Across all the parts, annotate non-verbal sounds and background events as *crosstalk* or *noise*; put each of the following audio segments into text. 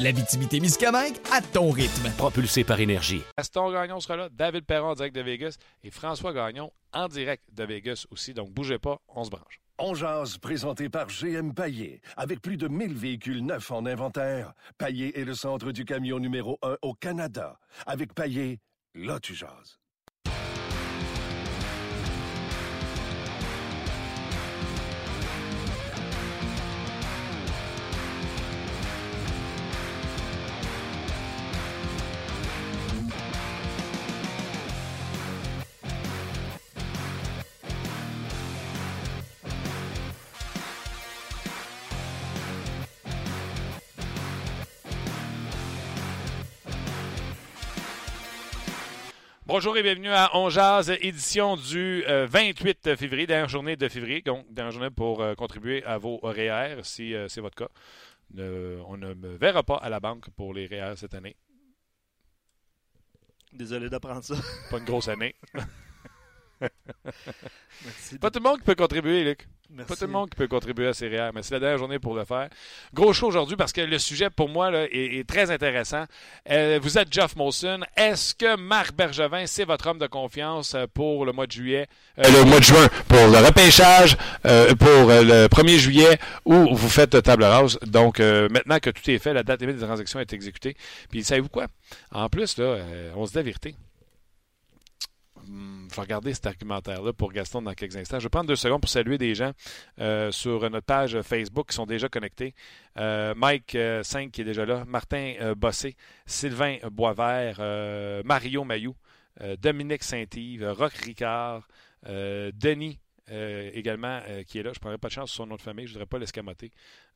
L'Abitibi-Témiscamingue à ton rythme. Propulsé par énergie. Gaston Gagnon sera là, David Perron en direct de Vegas et François Gagnon en direct de Vegas aussi. Donc bougez pas, on se branche. On jase, présenté par GM Paillé. Avec plus de 1000 véhicules neufs en inventaire, Paillé est le centre du camion numéro 1 au Canada. Avec Paillé, là tu jases. Bonjour et bienvenue à On Jazz, édition du euh, 28 février, dernière journée de février. Donc, dernière journée pour euh, contribuer à vos REER, si euh, c'est votre cas. On ne me verra pas à la banque pour les REER cette année. Désolé d'apprendre ça. Pas une grosse année. *laughs* Merci. Pas tout le monde qui peut contribuer, Luc. Merci. Pas tout le monde qui peut contribuer à ces REER, mais c'est la dernière journée pour le faire. Gros show aujourd'hui parce que le sujet, pour moi, là, est, est très intéressant. Euh, vous êtes Jeff Molson. Est-ce que Marc Bergevin, c'est votre homme de confiance euh, pour le mois de juillet, euh, le mois de juin, pour le repêchage, euh, pour le 1er juillet, ou vous faites table rase? Donc, euh, maintenant que tout est fait, la date limite des transactions est exécutée. Puis, savez-vous quoi? En plus, là, euh, on se dit la vérité. Hum, Je vais regarder cet argumentaire-là pour Gaston dans quelques instants. Je vais prendre deux secondes pour saluer des gens euh, sur notre page Facebook qui sont déjà connectés. Euh, Mike 5 qui est déjà là, Martin euh, Bossé, Sylvain Boisvert, euh, Mario Mayou, euh, Dominique Saint-Yves, Roch Ricard, euh, Denis euh, également euh, qui est là. Je ne prendrai pas de chance sur son nom de famille, je ne voudrais pas l'escamoter.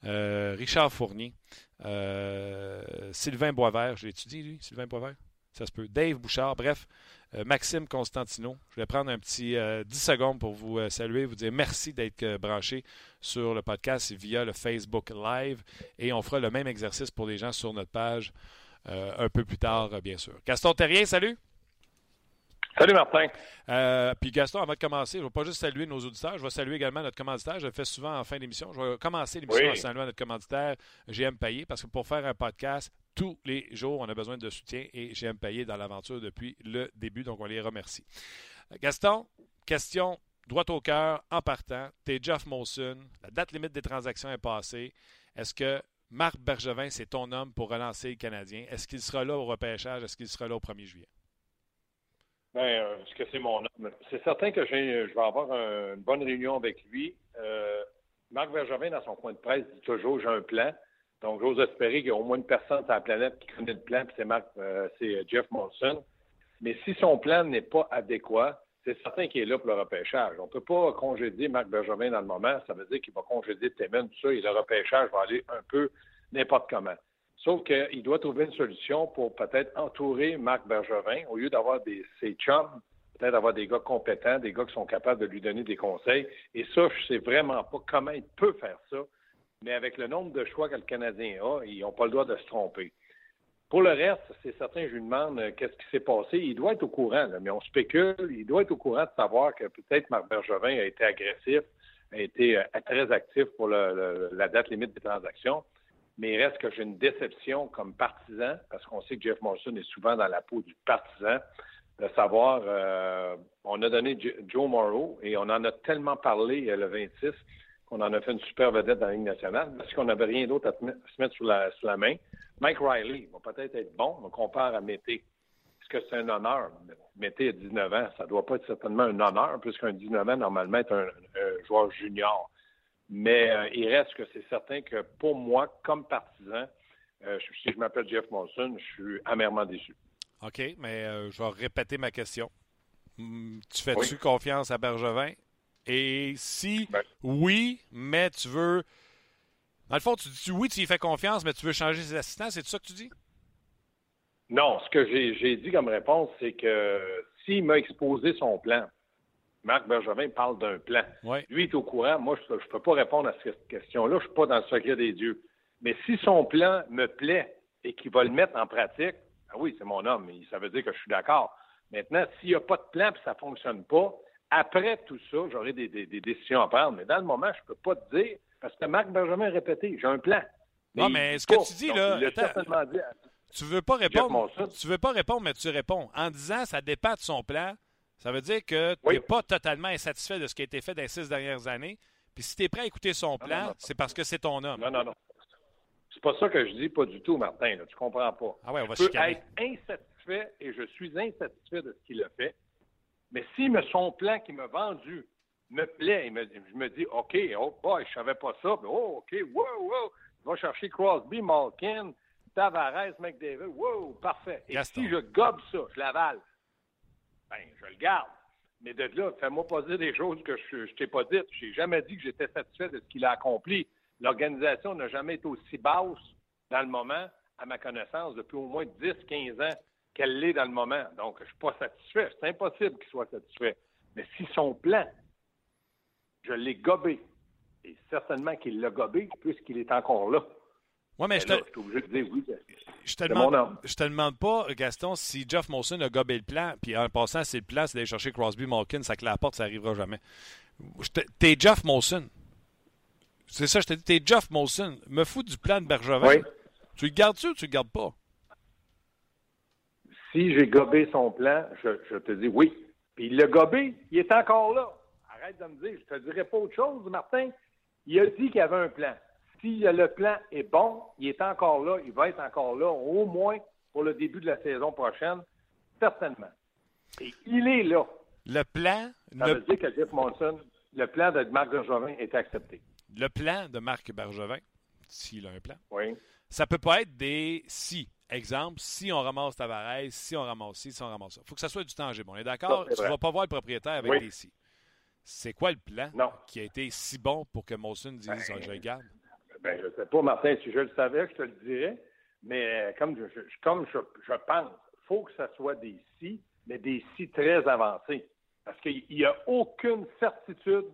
Euh, Richard Fournier, euh, Sylvain Boisvert, je l'ai étudié lui, Sylvain Boisvert? Ça se peut. Dave Bouchard, bref, euh, Maxime Constantino. Je vais prendre un petit euh, 10 secondes pour vous euh, saluer, vous dire merci d'être euh, branché sur le podcast via le Facebook Live. Et on fera le même exercice pour les gens sur notre page un peu plus tard, bien sûr. Gaston Terrien, salut! Salut Martin. Euh, puis Gaston, avant de commencer, je ne vais pas juste saluer nos auditeurs, je vais saluer également notre commanditaire. Je le fais souvent en fin d'émission. Je vais commencer l'émission Oui. en saluant notre commanditaire, GM Payé, parce que pour faire un podcast, tous les jours, on a besoin de soutien et GM Payé dans l'aventure depuis le début, donc on les remercie. Euh, Gaston, question droite au cœur, en partant. T'es Jeff Molson, la date limite des transactions est passée. Est-ce que Marc Bergevin, c'est ton homme pour relancer le Canadien? Est-ce qu'il sera là au repêchage? Est-ce qu'il sera là au 1er juillet? Ben, euh, est-ce que c'est mon homme? C'est certain que j'ai- je vais avoir un- une bonne réunion avec lui. Euh, Marc Bergevin, dans son coin de presse, dit toujours j'ai un plan. Donc, j'ose espérer qu'il y a au moins une personne sur la planète qui connaît le plan, puis c'est Marc, euh, c'est Jeff Molson. Mais si son plan n'est pas adéquat, c'est certain qu'il est là pour le repêchage. On ne peut pas congédier Marc Bergevin dans le moment. Ça veut dire qu'il va congédier Temen, tout ça, et le repêchage va aller un peu n'importe comment. Sauf qu'il doit trouver une solution pour peut-être entourer Marc Bergevin, au lieu d'avoir des, ses chums, peut-être avoir des gars compétents, des gars qui sont capables de lui donner des conseils. Et ça, je sais vraiment pas comment il peut faire ça. Mais avec le nombre de choix que le Canadien a, ils n'ont pas le droit de se tromper. Pour le reste, c'est certain, je lui demande euh, qu'est-ce qui s'est passé? Il doit être au courant, mais on spécule. Il doit être au courant de savoir que peut-être Marc Bergevin a été agressif, a été euh, très actif pour la date limite des transactions. Mais il reste que j'ai une déception comme partisan, parce qu'on sait que Jeff Molson est souvent dans la peau du partisan, de savoir, euh, on a donné Jo- Joe Morrow et on en a tellement parlé le 26 qu'on en a fait une super vedette dans la Ligue nationale parce qu'on n'avait rien d'autre à se mettre sous la, main. Mike Riley va peut-être être bon, on compare à Mété. Est-ce que c'est un honneur? Mété a 19 ans, ça doit pas être certainement un honneur, puisqu'un 19 ans, normalement, est un, un joueur junior. Mais euh, il reste que c'est certain que pour moi, comme partisan, euh, si je m'appelle Jeff Monson, je suis amèrement déçu. OK, mais euh, je vais répéter ma question. Hum, Tu fais-tu Oui. confiance à Bergevin? Et si Ben. oui, mais tu veux. Dans le fond, tu dis oui, tu y fais confiance, mais tu veux changer ses assistants, c'est ça que tu dis? Non, ce que j'ai dit comme réponse, c'est que s'il m'a exposé son plan, Marc Bergevin parle d'un plan. Lui est au courant. Moi, je ne peux pas répondre à cette question-là. Je ne suis pas dans le secret des dieux. Mais si son plan me plaît et qu'il va le mettre en pratique, ben oui, c'est mon homme. Ça veut dire que je suis d'accord. Maintenant, s'il n'y a pas de plan et ça ne fonctionne pas, après tout ça, j'aurai des, décisions à prendre. Mais dans le moment, je ne peux pas te dire, parce que Marc Benjamin a répété, j'ai un plan. non, mais ce que tu dis, là. tu veux pas répondre. Tu veux pas répondre, mais tu réponds. En disant ça dépend de son plan, ça veut dire que tu n'es pas totalement insatisfait de ce qui a été fait dans les six dernières années. Puis si tu es prêt à écouter son plan, c'est parce que c'est ton homme. Non, non, non. C'est pas ça que je dis, pas du tout, Martin. Tu comprends pas. Ah ouais, on va je peux être insatisfait et je suis insatisfait de ce qu'il a fait. Mais si son plan qu'il m'a vendu me plaît, je me dis, OK, oh boy, je savais pas ça, mais oh, OK, wow, wow, il va chercher Crosby, Malkin, Tavares, McDavid, wow, parfait. Et si je gobe ça, je l'avale, ben, je le garde. Mais de là, fais-moi pas dire des choses que je, je t'ai pas dites. J'ai jamais dit que j'étais satisfait de ce qu'il a accompli. L'organisation n'a jamais été aussi basse dans le moment, à ma connaissance, depuis au moins 10-15 ans qu'elle l'est dans le moment. Donc, je ne suis pas satisfait. C'est impossible qu'il soit satisfait. Mais si son plan, je l'ai gobé, et certainement qu'il l'a gobé puisqu'il est encore là. Oui, mais je, te... obligé de dire oui. Je te, demande, je te demande pas, Gaston, si Jeff Molson a gobé le plan, puis en passant, c'est le plan, c'est d'aller chercher Crosby Malkin, ça que la porte, ça n'arrivera jamais. T'es Jeff Molson. C'est ça, je te dis, t'es Jeff Molson. Me fous du plan de Bergevin. Oui. Tu le gardes-tu ou tu le gardes pas? Si j'ai gobé son plan, je, te dis oui. Puis il l'a gobé, il est encore là. Arrête de me dire, je te dirais pas autre chose, Martin. Il a dit qu'il y avait un plan. Si le plan est bon, il est encore là, il va être encore là, au moins pour le début de la saison prochaine, certainement. Et il est là. Le plan. Ça veut dire que Jeff Monson, le plan de Marc Bergevin est accepté. Le plan de Marc Bergevin, s'il a un plan, oui. ça peut pas être des si. Exemple, si on ramasse Tavares, si on ramasse ci, si on ramasse ça. Il faut que ça soit du tangible. On est d'accord? Tu ne vas pas voir le propriétaire avec des si. C'est quoi le plan qui a été si bon pour que Molson dise ben, je le garde? Ben, je ne sais pas, Martin. Si je le savais, je te le dirais. Mais euh, comme je, comme je, pense, il faut que ça soit des si, mais des si très avancés. Parce qu'il n'y a aucune certitude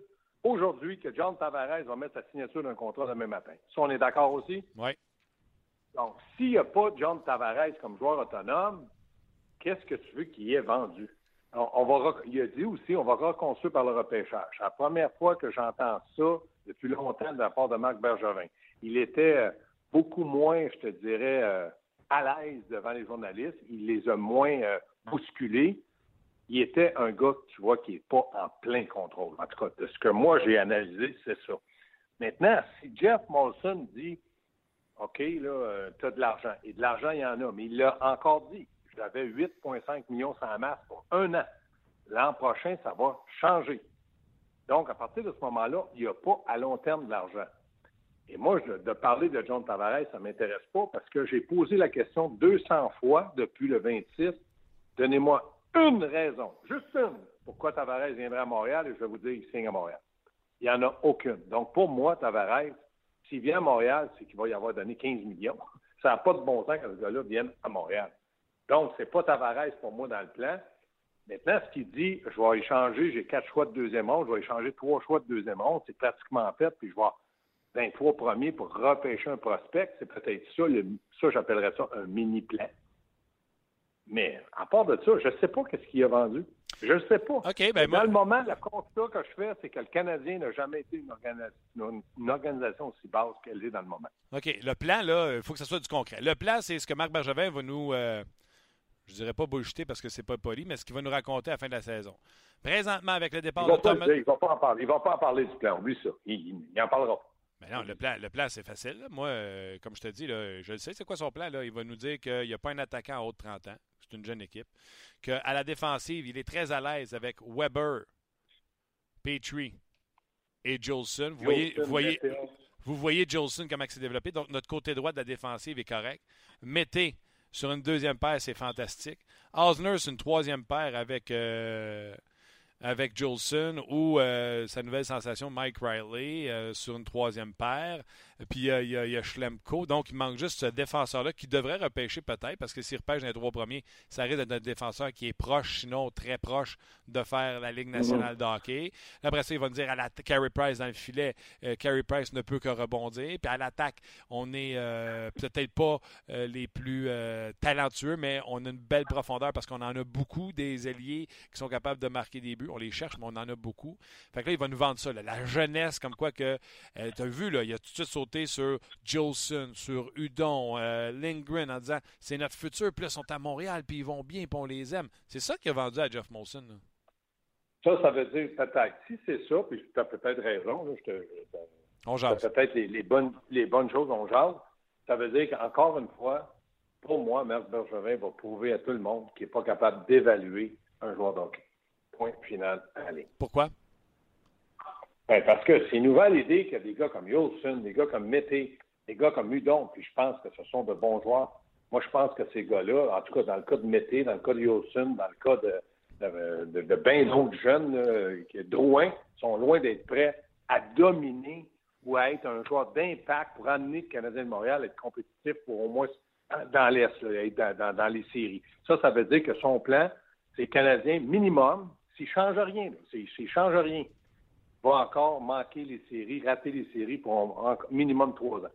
aujourd'hui que John Tavares va mettre sa signature d'un contrat demain matin. Ça, on est d'accord aussi? Oui. Donc, s'il n'y a pas John Tavares comme joueur autonome, qu'est-ce que tu veux qu'il ait vendu? On, va, il a dit aussi, on va reconstruire par le repêchage. C'est la première fois que j'entends ça depuis longtemps de la part de Marc Bergevin. Il était euh, beaucoup moins, je te dirais, euh, à l'aise devant les journalistes. Il les a moins euh, bousculés. Il était un gars, tu vois, qui n'est pas en plein contrôle. En tout cas, de ce que moi j'ai analysé, c'est ça. Maintenant, si Jeff Molson dit OK, là, euh, tu as de l'argent. Et de l'argent, il y en a. Mais il l'a encore dit. J'avais 8,5 millions sans masse pour un an. L'an prochain, ça va changer. Donc, à partir de ce moment-là, il n'y a pas à long terme de l'argent. Et moi, de parler de John Tavares, ça ne m'intéresse pas parce que j'ai posé la question 200 fois depuis le 26. Donnez-moi une raison, juste une, pourquoi Tavares viendrait à Montréal et je vais vous dire qu'il signe à Montréal. Il n'y en a aucune. Donc, pour moi, Tavares, s'il vient à Montréal, c'est qu'il va y avoir donné 15 millions. Ça n'a pas de bon sens que ce gars-là vienne à Montréal. Donc, c'est pas Tavares pour moi dans le plan. Maintenant, ce qu'il dit, je vais échanger, j'ai quatre choix de deuxième ronde, je vais échanger trois choix de deuxième ronde, c'est pratiquement fait, puis je vais avoir 23 premiers pour repêcher un prospect. C'est peut-être ça, ça j'appellerais ça un mini-plan. Mais à part de ça, je ne sais pas qu'est-ce qu'il a vendu. Je ne sais pas. OK, ben Dans le moment, le constat que je fais, c'est que le Canadien n'a jamais été une, organisation aussi basse qu'elle est dans le moment. OK. Le plan, là, il faut que ce soit du concret. Le plan, c'est ce que Marc Bergevin va nous, euh, je dirais pas bullshiter parce que c'est pas poli, mais ce qu'il va nous raconter à la fin de la saison. Présentement, avec le départ de Thomas... Il ne va pas en parler. Il va pas en parler du plan. Lui, ça. Il n'en parlera pas. Mais non, le plan, le plan c'est facile. Moi, euh, comme je te dis, là, je le sais, c'est quoi son plan. Là? Il va nous dire qu'il n'y a pas un attaquant en haut de 30 ans c'est une jeune équipe, qu'à la défensive, il est très à l'aise avec Weber, Petrie et Jolson. Vous voyez, vous voyez, vous voyez Jolson comment il s'est développé. Donc, notre côté droit de la défensive est correct. Mettez sur une deuxième paire, c'est fantastique. Osner, c'est une troisième paire avec, euh, avec Jolson ou euh, sa nouvelle sensation Mike Riley euh, sur une troisième paire. Puis il y, a Schlemko. Donc, il manque juste ce défenseur-là qui devrait repêcher peut-être, parce que s'il repêche dans les trois premiers, ça risque d'être un défenseur qui est proche, sinon très proche, de faire la Ligue nationale de hockey. Après ça, il va nous dire à la Carey Price dans le filet, euh, Price ne peut que rebondir. Puis à l'attaque, on n'est euh, peut-être pas euh, les plus talentueux, mais on a une belle profondeur parce qu'on en a beaucoup des ailiers qui sont capables de marquer des buts. On les cherche, mais on en a beaucoup. Fait que là, il va nous vendre ça. La jeunesse, comme quoi que. tu as vu, là, il a tout de suite sauté sur Jolson, sur Udon, Lindgren en disant c'est notre futur. Puis là, ils sont à Montréal, puis ils vont bien, puis on les aime. C'est ça qu'il a vendu à Jeff Molson. Ça, ça veut dire peut-être. Si c'est ça, puis tu as peut-être raison, là, je te, on jase. Peut-être les, bonnes, les bonnes choses, on jase. Ça veut dire qu'encore une fois, pour moi, Marc Bergevin va prouver à tout le monde qu'il n'est pas capable d'évaluer un joueur d'hockey. Point final, allez. Pourquoi? Ben, parce que c'est une nouvelle idée qu'il y a des gars comme Yolson, des gars comme Mété, des gars comme Udon, puis je pense que ce sont de bons joueurs. Moi, je pense que ces gars-là, en tout cas dans le cas de Mété, dans le cas de Yolson, dans le cas de, de, de, bien d'autres jeunes, là, qui loin, sont loin d'être prêts à dominer ou à être un joueur d'impact pour amener le Canadien de Montréal à être compétitif pour au moins dans l'Est, être dans, les séries. Ça, ça veut dire que son plan, c'est Canadien minimum, s'il ne change rien, s'il ne change rien, va encore manquer les séries, rater les séries pour minimum trois ans.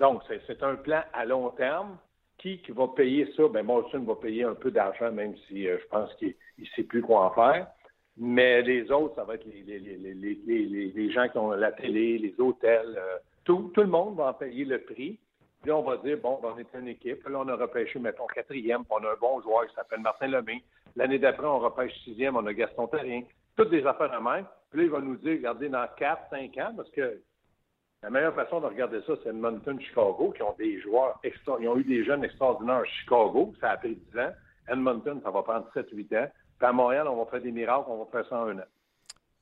Donc, c'est un plan à long terme. Qui, va payer ça? Bien, Molson va payer un peu d'argent, même si euh, je pense qu'il ne sait plus quoi en faire. Mais les autres, ça va être les, gens qui ont la télé, les hôtels. Euh, tout, le monde va en payer le prix. Puis on va dire, bon, on est une équipe. Là, on a repêché, mettons, quatrième, on a un bon joueur qui s'appelle Martin Lemay. L'année d'après, on repêche sixième, on a Gaston Terrien. Toutes des affaires de même. Puis là, il va nous dire, regardez, dans quatre, cinq ans, parce que la meilleure façon de regarder ça, c'est Edmonton, Chicago, qui ont des joueurs ils ont eu des jeunes extraordinaires à Chicago, ça a pris 10 ans. Edmonton, ça va prendre 7-8 ans à Montréal, on va faire des miracles, on va faire ça en un an.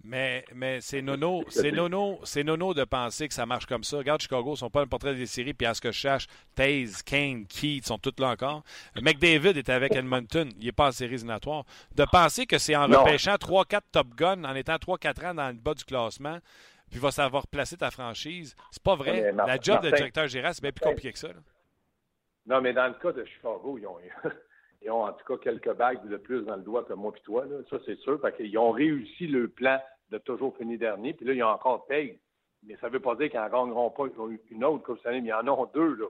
Mais, mais c'est nono, c'est nono, c'est nono de penser que ça marche comme ça. Regarde, Chicago, ils sont pas un portrait des séries, puis à ce que je cherche, Taze, Kane, Keith sont tous là encore. McDavid est avec Edmonton, il n'est pas en série éliminatoire. De penser que c'est en repêchant 3-4 Top Gun, en étant 3-4 ans dans le bas du classement, puis va savoir placer ta franchise, c'est pas vrai. La job de directeur général, c'est bien plus compliqué que ça. Non, mais dans le cas de Chicago, ils ont, *laughs* ils ont en tout cas quelques bagues de plus dans le doigt que moi et toi. Là. Ça, c'est sûr. Fait qu'ils ont réussi le plan de toujours finir dernier. Puis là, ils ont encore paye. Mais ça ne veut pas dire qu'ils n'en gagneront pas une autre Coupe Stanley, mais ils en ont deux. Là.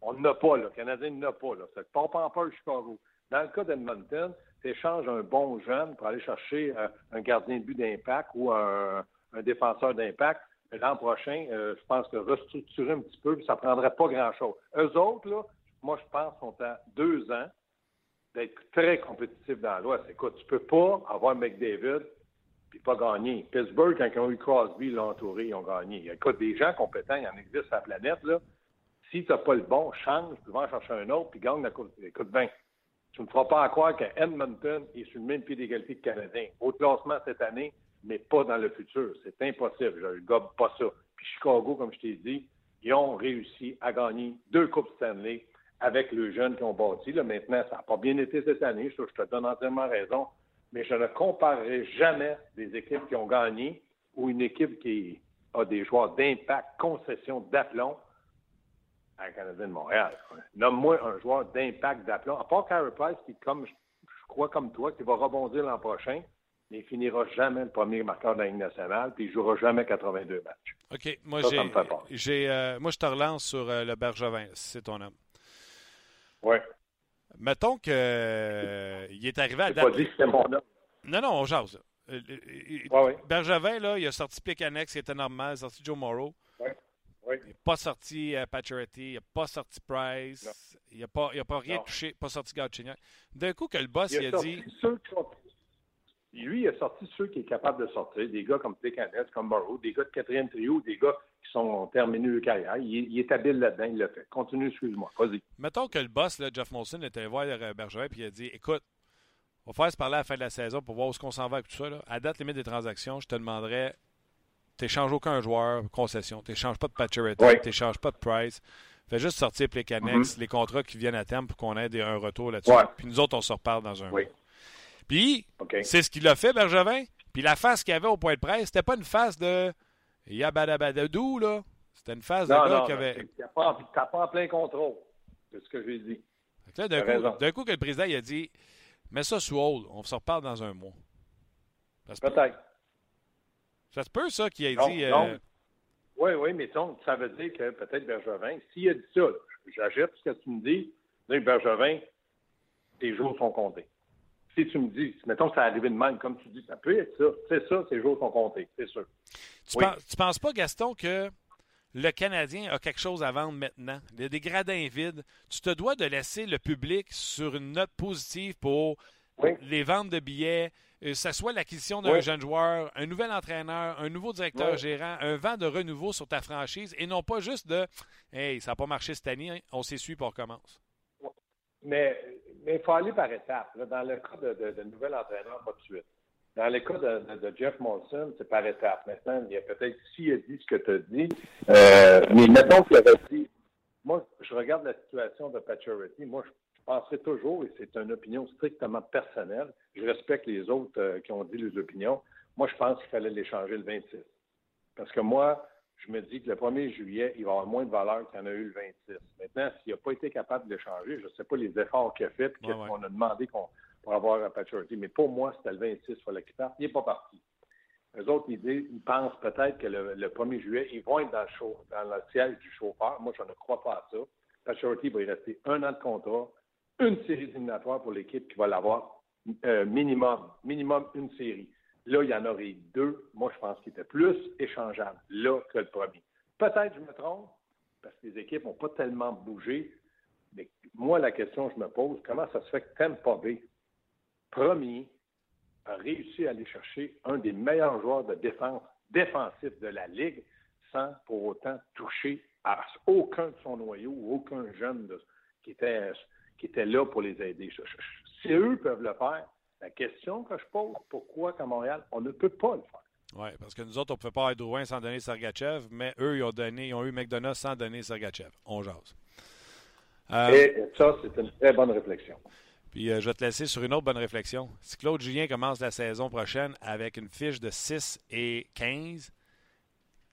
On n'en a pas. Là. Le Canadien n'en a pas. Là. Ça ne pas en peur Chicago. Dans le cas d'Edmonton, tu échanges un bon jeune pour aller chercher euh, un gardien de but d'impact ou un, défenseur d'impact. L'an prochain, euh, je pense que restructurer un petit peu, ça ne prendrait pas grand-chose. Eux autres, là, moi, je pense, sont à deux ans d'être très compétitif dans l'Ouest. Écoute, tu peux pas avoir McDavid puis pas gagner. Pittsburgh, quand ils ont eu Crosby, l'ont entouré, ils ont gagné. Écoute, des gens compétents, il y en existe sur la planète, là. Si tu n'as pas le bon, change, tu vas en chercher un autre, puis gagne la coupe. Écoute bien, tu ne me feras pas croire qu'Edmonton est sur le même pied d'égalité que Canadien. Au classement cette année, mais pas dans le futur. C'est impossible. Je ne gobe pas ça. Puis Chicago, comme je t'ai dit, ils ont réussi à gagner deux Coupes Stanley avec le jeune qui ont bâti. Là, maintenant, ça n'a pas bien été cette année, je te donne entièrement raison, mais je ne comparerai jamais des équipes qui ont gagné ou une équipe qui a des joueurs d'impact, concession d'aplomb à Canadien de Montréal. Nomme-moi un joueur d'impact d'aplomb, à part Carey Price, qui, comme je, crois comme toi, qui va rebondir l'an prochain, mais il finira jamais le premier marqueur de la Ligue nationale, puis il jouera jamais 82 matchs. OK. Moi, j'ai, euh, moi je te relance sur euh, le Bergevin, c'est ton homme. Oui. Mettons qu'il euh, est arrivé à date. pas dit que mon nom. Non, non, on jase. Euh, euh, Bergevin, là, il a sorti Pekanex, qui était normal, il a sorti Joe Morrow. Il n'a pas sorti euh, il n'a pas sorti Price, il n'a pas, pas, rien touché, pas sorti Gauthier. D'un coup, que le boss, il a, dit. Lui, il a sorti ceux qui est capable de sortir, des gars comme Pekanex, comme Morrow, des gars de quatrième trio, des gars qui sont terminés leur carrière. Il, est habile là-dedans, il l'a fait. Continue, excuse-moi. Vas-y. Mettons que le boss, là, Jeff Molson, était voir Bergevin et il a dit Écoute, on va faire se parler à la fin de la saison pour voir où est-ce qu'on s'en va avec tout ça. Là. À date limite des transactions, je te demanderais tu n'échanges aucun joueur, concession. Tu n'échanges pas de Pacioretty, tu n'échanges pas de Price. Fais juste sortir les mm-hmm. les contrats qui viennent à terme pour qu'on ait un retour là-dessus. Puis nous autres, on se reparle dans un oui. Puis, c'est ce qu'il a fait, Bergevin. Puis la face qu'il avait au point de presse, c'était pas une face de Yabadabadadou, là, c'était une phase de gars qui avait. Tu n'as pas, pas en plein contrôle. C'est ce que j'ai dit. D'un coup, d'un coup, que le président il a dit Mets ça sous hold, on se reparle dans un mois. Peut-être. Ça se peut, ça, qu'il ait dit. Euh, oui, oui, mais ça veut dire que peut-être Bergevin, s'il a dit ça, j'achète ce que tu me dis, dire Bergevin, tes jours sont comptés. Si tu me dis, mettons que ça arrivé de même, comme tu dis, ça peut être ça. C'est ça, tes jours sont comptés, c'est sûr. Tu, penses, penses pas, Gaston, que le Canadien a quelque chose à vendre maintenant? Il y a des gradins vides. Tu te dois de laisser le public sur une note positive pour les ventes de billets, que euh, ce soit l'acquisition d'un jeune joueur, un nouvel entraîneur, un nouveau directeur gérant, un vent de renouveau sur ta franchise et non pas juste de Hey, ça n'a pas marché cette année, hein, on s'essuie pour on recommence. Mais il faut aller par étapes. Dans le cas de, de, nouvel entraîneur, pas de suite. Dans le cas de, Jeff Molson, c'est par étapes. Maintenant, il y a peut-être, s'il a dit ce que tu as dit, euh, mais mettons qu'il avait dit, moi, je regarde la situation de Paturity, moi, je je penserai toujours, et c'est une opinion strictement personnelle, je respecte les autres euh, qui ont dit les opinions, moi, je pense qu'il fallait l'échanger le 26. Parce que moi, je me dis que le 1er juillet, il va avoir moins de valeur qu'il y en a eu le 26. Maintenant, s'il n'a pas été capable de l'échanger, je ne sais pas les efforts qu'il a fait qu'est-ce qu'on a demandé pour avoir un Paturity. Mais pour moi, c'était le 26, il fallait qu'il parte. Il n'est pas parti. Les autres, ils, ils pensent peut-être que le, 1er juillet, ils vont être dans le, dans le siège du chauffeur. Moi, je ne crois pas à ça. Paturity va y rester un an de contrat une série éliminatoire pour l'équipe qui va l'avoir euh, minimum, minimum une série. Là, il y en aurait deux. Moi, je pense qu'il était plus échangeable là que le premier. Peut-être je me trompe, parce que les équipes n'ont pas tellement bougé. Mais moi, la question que je me pose, comment ça se fait que Tampa Bay, premier, a réussi à aller chercher un des meilleurs joueurs de défense défensif de la Ligue sans pour autant toucher à aucun de son noyau ou aucun jeune qui était qui étaient là pour les aider? Si eux peuvent le faire, la question que je pose, pourquoi qu'à Montréal, on ne peut pas le faire? Oui, parce que nous autres, on ne pouvait pas être Drouin sans donner Sergachev, mais eux, ils ont, donné, ils ont eu McDonough sans donner Sergachev. On jase. Euh, Et ça, c'est une très bonne réflexion. Puis euh, je vais te laisser sur une autre bonne réflexion. Si Claude Julien commence la saison prochaine avec une fiche de 6 et 15,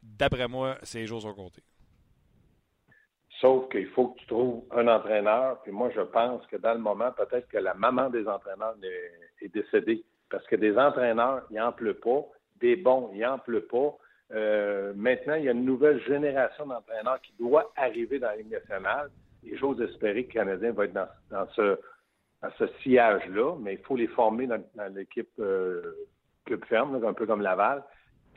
d'après moi, ses jours sont comptés. Sauf qu'il faut que tu trouves un entraîneur. Puis moi, je pense que dans le moment, peut-être que la maman des entraîneurs est, décédée. Parce que des entraîneurs, il n'en pleut pas. Des bons, il n'en pleut pas. Euh, maintenant, il y a une nouvelle génération d'entraîneurs qui doit arriver dans la Ligue nationale. Et j'ose espérer que le Canadien va être dans, ce, sillage-là, mais il faut les former dans, l'équipe euh, Club Ferme, un peu comme Laval.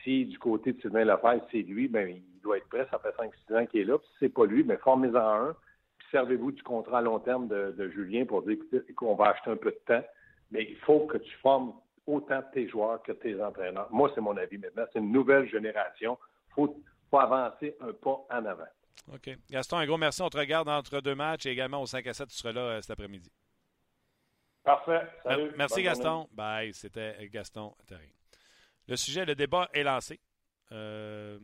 Si du côté de Sylvain Lefebvre, c'est lui, ben, doit être prêt. Ça fait 5-6 ans qu'il est là. Puis si c'est pas lui, mais formez-en un. Puis servez-vous du contrat à long terme de, Julien pour dire qu'on va acheter un peu de temps. Mais il faut que tu formes autant tes joueurs que tes entraîneurs. Moi, c'est mon avis maintenant. C'est une nouvelle génération. Il faut, avancer un pas en avant. OK. Gaston, un gros merci. On te regarde entre deux matchs et également au 5 à 7. Tu seras là euh, cet après-midi. Parfait. Salut. Merci, Gaston. Bye. C'était Gaston Le sujet, le débat est lancé. Euh,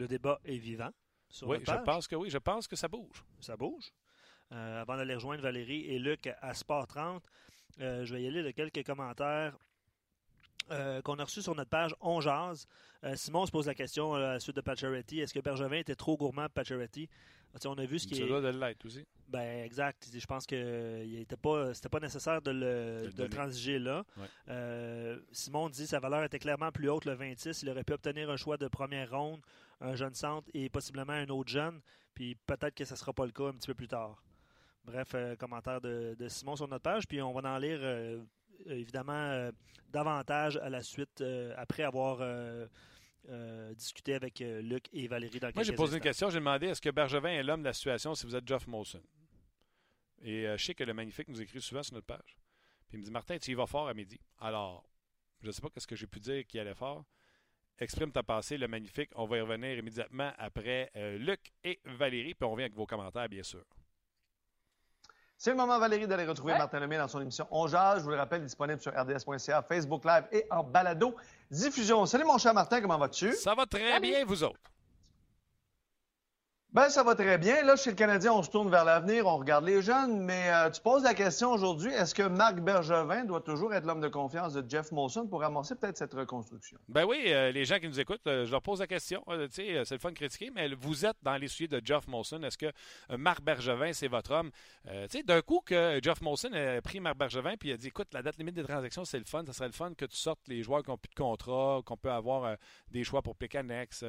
le débat est vivant. Sur oui, je pense que oui. Je pense que ça bouge. Ça bouge. Euh, avant d'aller rejoindre Valérie et Luc à Sport 30, euh, je vais y aller de quelques commentaires euh, qu'on a reçus sur notre page On Jazz. Simon se pose la question à la suite de Pacioretty. Est-ce que Bergevin était trop gourmand Pacioretty? on a vu ce qui est. de l'être aussi. Ben, exact. Je pense que n'était pas, c'était pas nécessaire de le, transiger là. Simon dit sa valeur était clairement plus haute le 26. Il aurait pu obtenir un choix de première ronde un jeune centre et possiblement un autre jeune. Puis peut-être que ce ne sera pas le cas un petit peu plus tard. Bref, euh, commentaire de, Simon sur notre page. Puis on va en lire euh, évidemment euh, davantage à la suite après avoir discuté avec Luc et Valérie dans Moi, j'ai posé une question. J'ai demandé est-ce que Bergevin est l'homme de la situation si vous êtes Jeff Molson? Et je sais que le Magnifique nous écrit souvent sur notre page. Puis il me dit Martin, tu y vas fort à midi. Alors, je ne sais pas ce que j'ai pu dire qui allait fort. Exprime ta pensée, le magnifique. On va y revenir immédiatement après euh, Luc et Valérie, puis on revient avec vos commentaires, bien sûr. C'est le moment, Valérie, d'aller retrouver Martin Lemay dans son émission On Jazz. Je vous le rappelle, disponible sur RDS.ca, Facebook Live et en balado diffusion. Salut, mon cher Martin, comment vas-tu? Ça va très bien, vous autres? Ben, ça va très bien. Là, chez le Canadien, on se tourne vers l'avenir, on regarde les jeunes, mais euh, tu poses la question aujourd'hui, est-ce que Marc Bergevin doit toujours être l'homme de confiance de Jeff Molson pour amorcer peut-être cette reconstruction? Ben oui, euh, les gens qui nous écoutent, euh, je leur pose la question. sais, c'est le fun de critiquer, mais vous êtes dans les souliers de Jeff Molson. Est-ce que Marc Bergevin, c'est votre homme? sais, d'un coup que Jeff Molson a pris Marc Bergevin puis il a dit, écoute, la date limite des transactions, c'est le fun. Ça serait le fun que tu sortes les joueurs qui n'ont plus de contrat, qu'on peut avoir des choix pour Pécanex,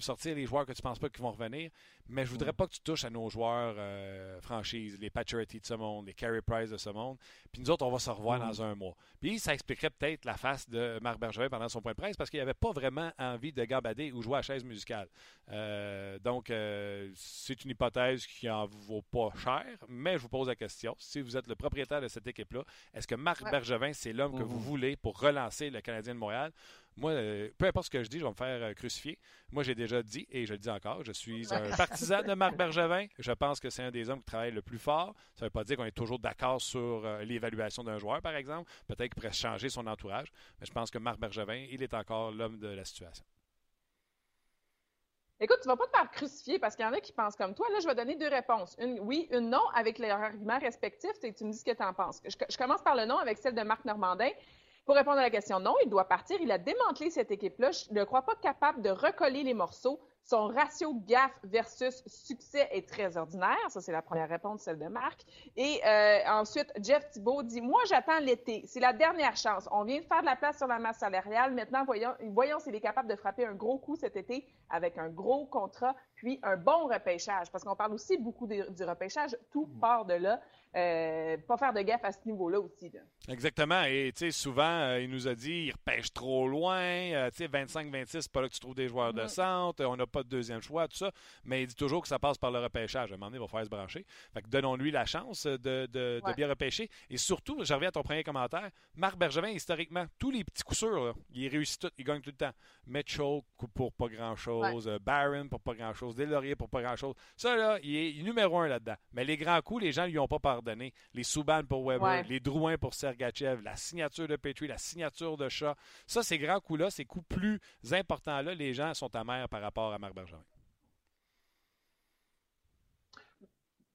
sortir les joueurs que tu ne penses pas qu'ils vont revenir. Mais je voudrais pas que tu touches à nos joueurs euh, franchises, les Paturity de ce monde, les Carey Price de ce monde. Puis nous autres, on va se revoir dans un mois. Puis ça expliquerait peut-être la face de Marc Bergevin pendant son point de presse parce qu'il n'avait pas vraiment envie de gambader ou jouer à chaise musicale. Euh, donc, euh, c'est une hypothèse qui en vaut pas cher, mais je vous pose la question. Si vous êtes le propriétaire de cette équipe-là, est-ce que Marc Bergevin, c'est l'homme que vous mhm. voulez pour relancer le Canadien de Montréal? Moi, euh, peu importe ce que je dis, je vais me faire euh, crucifier. Moi, j'ai déjà dit, et je le dis encore, je suis un partisan de Marc Bergevin. Je pense que c'est un des hommes qui travaille le plus fort. Ça ne veut pas dire qu'on est toujours d'accord sur euh, l'évaluation d'un joueur, par exemple. Peut-être qu'il pourrait changer son entourage. Mais je pense que Marc Bergevin, il est encore l'homme de la situation. Écoute, tu ne vas pas te faire crucifier parce qu'il y en a qui pensent comme toi. Là, je vais donner deux réponses. Une oui, une non, avec leurs arguments respectifs, et tu me dis ce que tu en penses. je, commence par le non avec celle de Marc Normandin. Pour répondre à la question, non, il doit partir. Il a démantelé cette équipe-là. Je ne crois pas capable de recoller les morceaux. Son ratio gaffe versus succès est très ordinaire. Ça, c'est la première réponse, celle de Marc. Et euh, ensuite, Jeff Thibault dit Moi, j'attends l'été. C'est la dernière chance. On vient faire de la place sur la masse salariale. Maintenant, voyons, voyons s'il est capable de frapper un gros coup cet été avec un gros contrat, puis un bon repêchage. Parce qu'on parle aussi beaucoup du repêchage. Tout mm. part de là. Euh, pas faire de gaffe à ce niveau-là aussi. Exactement. Et souvent, euh, il nous a dit il repêche trop loin. Euh, 25-26, pas là que tu trouves des joueurs de centre. On n'a pas de deuxième choix, tout ça. Mais il dit toujours que ça passe par le repêchage. À un moment donné, il va faire se brancher. Fait que donnons-lui la chance de, bien repêcher. Et surtout, je reviens à ton premier commentaire. Marc Bergevin, historiquement, tous les petits coups sûrs, il réussit tout. Il gagne tout le temps. Mitchell pour pas grand-chose. Euh, Barron pour pas grand-chose. Delaurier pour pas grand-chose. Ça, là, il est, numéro un là-dedans. Mais les grands coups, les gens lui ont pas pardonné. Les Souban pour Weber, les Drouin pour Sergachev, la signature de Petrie, la signature de Shaw. Ça, ces grands coups-là, ces coups plus importants-là, les gens sont amers par rapport à Marc Bergevin.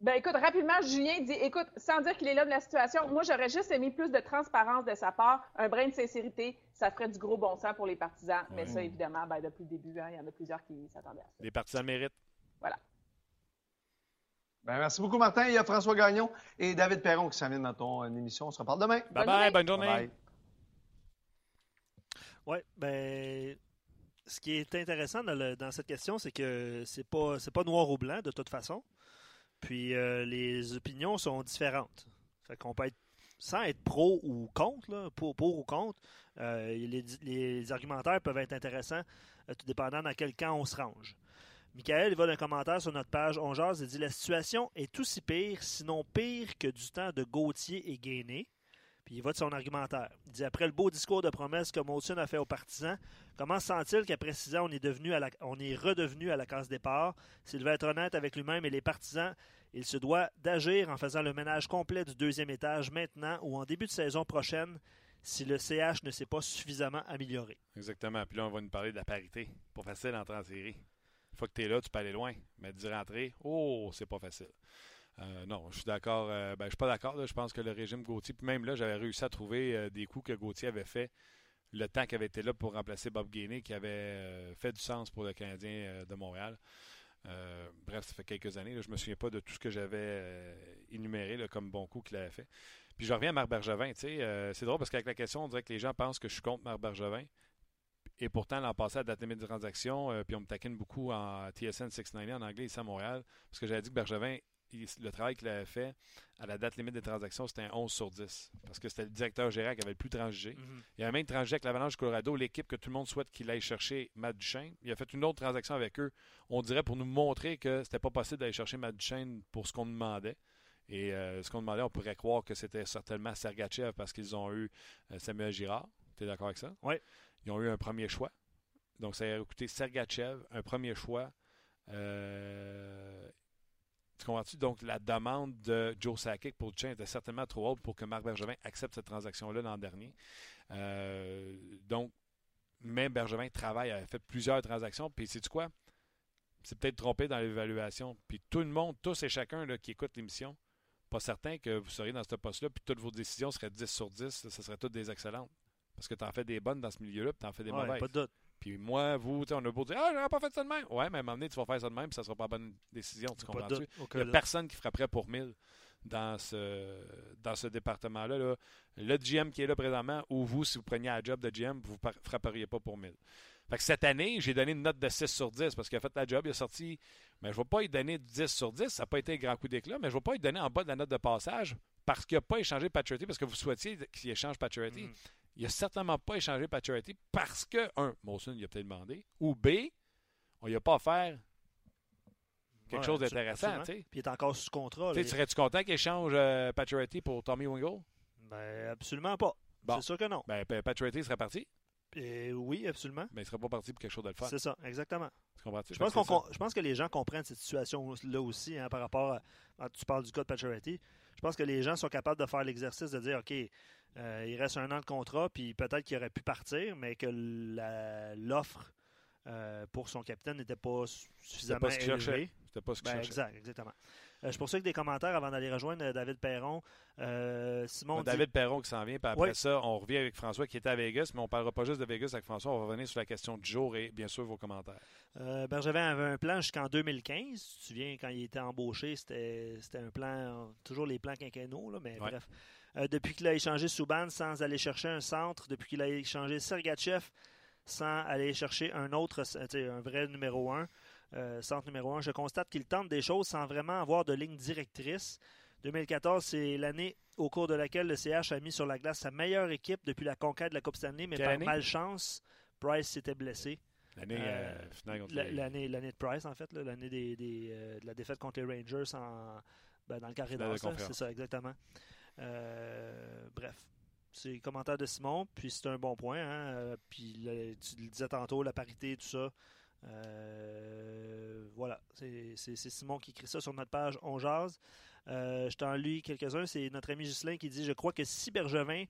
Ben écoute, rapidement, Julien dit écoute, sans dire qu'il est là de la situation, moi j'aurais juste aimé plus de transparence de sa part, un brin de sincérité, ça ferait du gros bon sens pour les partisans. Mais ça, évidemment, ben, depuis le début, hein, il y en a plusieurs qui s'attendaient à ça. Les partisans méritent. Voilà. Ben, merci beaucoup, Martin. Il y a François Gagnon et David Perron qui s'en viennent dans ton euh, émission. On se reparle demain. Bye bye, bonne journée. Oui, ben. Ce qui est intéressant dans, cette question, c'est que c'est pas pas noir ou blanc de toute façon. Puis euh, les opinions sont différentes. Fait qu'on peut être sans être pro ou contre, pour, ou contre, euh, les, argumentaires peuvent être intéressants, euh, tout dépendant dans quel camp on se range. Michael, il va d'un commentaire sur notre page On il dit La situation est aussi pire, sinon pire que du temps de Gauthier et Gainé. Puis il va de son argumentaire. Il dit Après le beau discours de promesse que Molson a fait aux partisans, comment sent-il qu'après six ans, on est, redevenu à la case départ? S'il veut être honnête avec lui-même et les partisans, il se doit d'agir en faisant le ménage complet du deuxième étage maintenant ou en début de saison prochaine si le CH ne s'est pas suffisamment amélioré. Exactement. Puis là, on va nous parler de la parité. Pas facile d'entrer en série. Une fois que tu es là, tu peux aller loin. Mais d'y rentrer, oh, c'est pas facile. Euh, non, je suis d'accord. Euh, ben, je suis pas d'accord. Je pense que le régime Gauthier, puis même là, j'avais réussi à trouver euh, des coups que Gauthier avait fait le temps qu'il avait été là pour remplacer Bob Gainey, qui avait fait du sens pour le Canadien de Montréal. bref, ça fait quelques années. je ne me souviens pas de tout ce que j'avais énuméré comme bon coup qu'il avait fait. Puis je reviens à Marc Bergevin. c'est drôle parce qu'avec la question, on dirait que les gens pensent que je suis contre Marc Bergevin. Et pourtant, l'an passé, à date limite de transaction, puis on me taquine beaucoup en TSN 690 en anglais ici à Montréal, parce que j'avais dit que Bergevin le travail qu'il avait fait à la date limite des transactions, c'était un 11 sur 10. Parce que c'était le directeur général qui avait le plus transigé. Mhm. Il avait même transigé avec l'Avalanche Colorado, l'équipe que tout le monde souhaite qu'il aille chercher Matt Duchesne. Il a fait une autre transaction avec eux, on dirait pour nous montrer que c'était pas possible d'aller chercher Matt Duchesne pour ce qu'on demandait. Et euh, ce qu'on demandait, on pourrait croire que c'était certainement Sergachev parce qu'ils ont eu euh, Samuel Girard. Tu es d'accord avec ça? Oui. Ils ont eu un premier choix. Donc, ça a coûté Sergachev, un premier choix. Euh, tu comprends-tu? Donc, la demande de Joe Sakic pour Duchesne était certainement trop haute pour que Marc Bergevin accepte cette transaction-là l'an dernier. Euh, donc, même Bergevin travaille, a fait plusieurs transactions. Puis, sais-tu quoi? s'est peut-être trompé dans l'évaluation. Puis tout le monde, tous et chacun là, qui écoute l'émission, pas certain que vous seriez dans ce poste-là, puis toutes vos décisions seraient 10 sur 10, ce seraient toutes des excellentes. Parce que tu en fais des bonnes dans ce milieu-là, puis tu en fais des Ouais, mauvaises. Pas de doute. Puis moi, vous, on a beau dire Ah, j'aurais pas fait ça de même. Ouais, mais à un moment donné, tu vas faire ça de même, puis ça sera pas la bonne décision. Tu de comprends-tu? doute. Il n'y a personne qui frapperait pour 1000 dans ce, dans ce département-là. là. Le GM qui est là présentement, ou vous, si vous preniez un job de GM, vous ne frapperiez pas pour 1000. Fait que cette année, j'ai donné une note de 6 sur 10 parce qu'il a fait la job, il a sorti. Mais je ne vais pas lui donner 10 sur 10, ça n'a pas été un grand coup d'éclat, mais je ne vais pas lui donner en bas de la note de passage parce qu'il n'a pas échangé Paturity, parce que vous souhaitiez qu'il échange Paturity. Mm. Il n'a certainement pas échangé Paturity parce que, un, Molson, il a peut-être demandé, ou B, on lui a pas offert quelque Ouais, chose d'intéressant. Puis il est encore sous contrat. Tu là. sais, Serais-tu content qu'il échange euh, Pacioretty pour Tommy Wingle? Ben, absolument pas. Bon. C'est sûr que non. Ben, Pa- Pacioretty serait parti, Et oui, absolument. mais il serait pas parti pour quelque chose de le faire. C'est ça, exactement. Je pense, que qu'on, c'est ça. com- je pense que les gens comprennent cette situation-là aussi hein, par rapport à. Tu parles du cas de Pacioretty. Je pense que les gens sont capables de faire l'exercice de dire OK, euh, il reste un an de contrat, puis peut-être qu'il aurait pu partir, mais que l'offre euh, pour son capitaine n'était pas su- suffisamment pas élevée. C'était pas ce qu'il Ben, exact, exactement. Euh, je poursuis avec des commentaires avant d'aller rejoindre euh, David Perron. Euh, Simon Bon, dit- David Perron qui s'en vient, puis après Oui. ça, on revient avec François qui était à Vegas, mais on ne parlera pas juste de Vegas avec François, on va revenir sur la question du jour et bien sûr vos commentaires. Euh, Bergevin avait un plan jusqu'en 2015. Tu te souviens, quand il était embauché, c'était un plan, euh, toujours les plans quinquennaux, là, mais Ouais. bref. Euh, depuis qu'il a échangé Souban sans aller chercher un centre, depuis qu'il a échangé Sergachev sans aller chercher un autre, sais, un vrai numéro 1, centre numéro 1, je constate qu'il tente des choses sans vraiment avoir de ligne directrice. 2014, c'est l'année au cours de laquelle le CH a mis sur la glace sa meilleure équipe depuis la conquête de la Coupe Stanley, mais Quelle par année? malchance, Price s'était blessé. L'année Euh, euh, les- de Price, en fait, l'année des, des, euh, de la défaite contre les Rangers en, ben, dans le carré conférence. c'est ça, exactement. Euh, bref, c'est le commentaire de Simon, puis c'est un bon point. Hein, euh, puis tu le disais tantôt, la parité, tout ça. Euh, voilà, c'est, Simon qui écrit ça sur notre page On Jase. Je t'en lis quelques-uns. C'est notre ami Ghislain qui dit Je crois que si Bergevin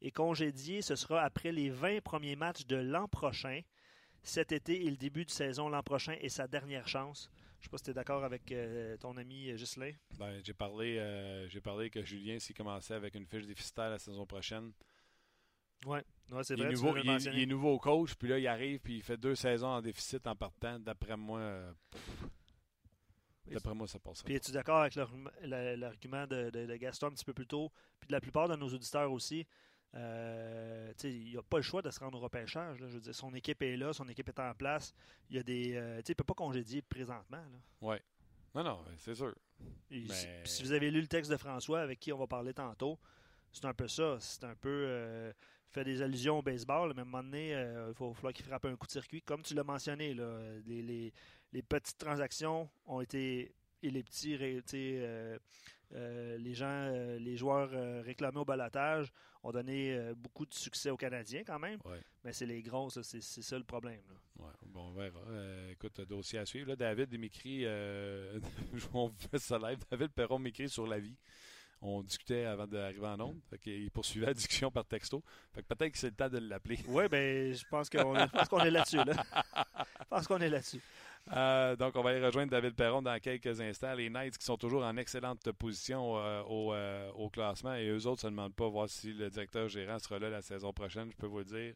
est congédié, ce sera après les 20 premiers matchs de l'an prochain cet été et le début de saison l'an prochain est sa dernière chance. Je ne sais pas si tu es d'accord avec euh, ton ami euh, Ghislain. Ben, j'ai parlé, euh, j'ai parlé que Julien, s'il commençait avec une fiche déficitaire la saison prochaine, Ouais, ouais c'est il, est vrai. nouveau, il, est, mentionné. il est nouveau coach, puis là, il arrive, puis il fait deux saisons en déficit en partant. D'après moi, euh, d'après moi, ça passe. Puis es-tu d'accord avec l'argument- la- l'argument de, de- de Gaston un petit peu plus tôt, puis de la plupart de nos auditeurs aussi? Euh, il n'a pas le choix de se rendre au repêchage. là. Je veux dire, son équipe est là, son équipe est en place. Il a des, euh, il ne peut pas congédier présentement. là. Non, non, c'est sûr. Et Mais- si- vous avez lu le texte de François avec qui on va parler tantôt, c'est un peu ça. C'est un peu. euh, fait des allusions au baseball, mais à un moment donné, il faut falloir qu'il frappe un coup de circuit. Comme tu l'as mentionné, là, les, les- les petites transactions ont été. Et les petits. euh, euh, les gens, euh, les joueurs réclamés au balotage ont donné euh, beaucoup de succès aux Canadiens quand même. Ouais. Mais c'est les grosses, c'est ça le problème. là. Ouais, bon, on verra. Euh, écoute, dossier à suivre. Là, David il m'écrit, euh, *laughs* on fait ça live. David Perron m'écrit sur la vie. On discutait avant d'arriver en onde. Qu'il poursuivait la discussion par texto. Fait que peut-être que c'est le temps de l'appeler. Oui, ben, je pense qu'on est, je pense qu'on est là-dessus. Là. *laughs* Je pense qu'on est là-dessus. Euh, donc, on va aller rejoindre David Perron dans quelques instants. Les Knights qui sont toujours en excellente position euh, au, euh, au classement et eux autres se demandent pas voir si le directeur gérant sera là la saison prochaine, je peux vous le dire.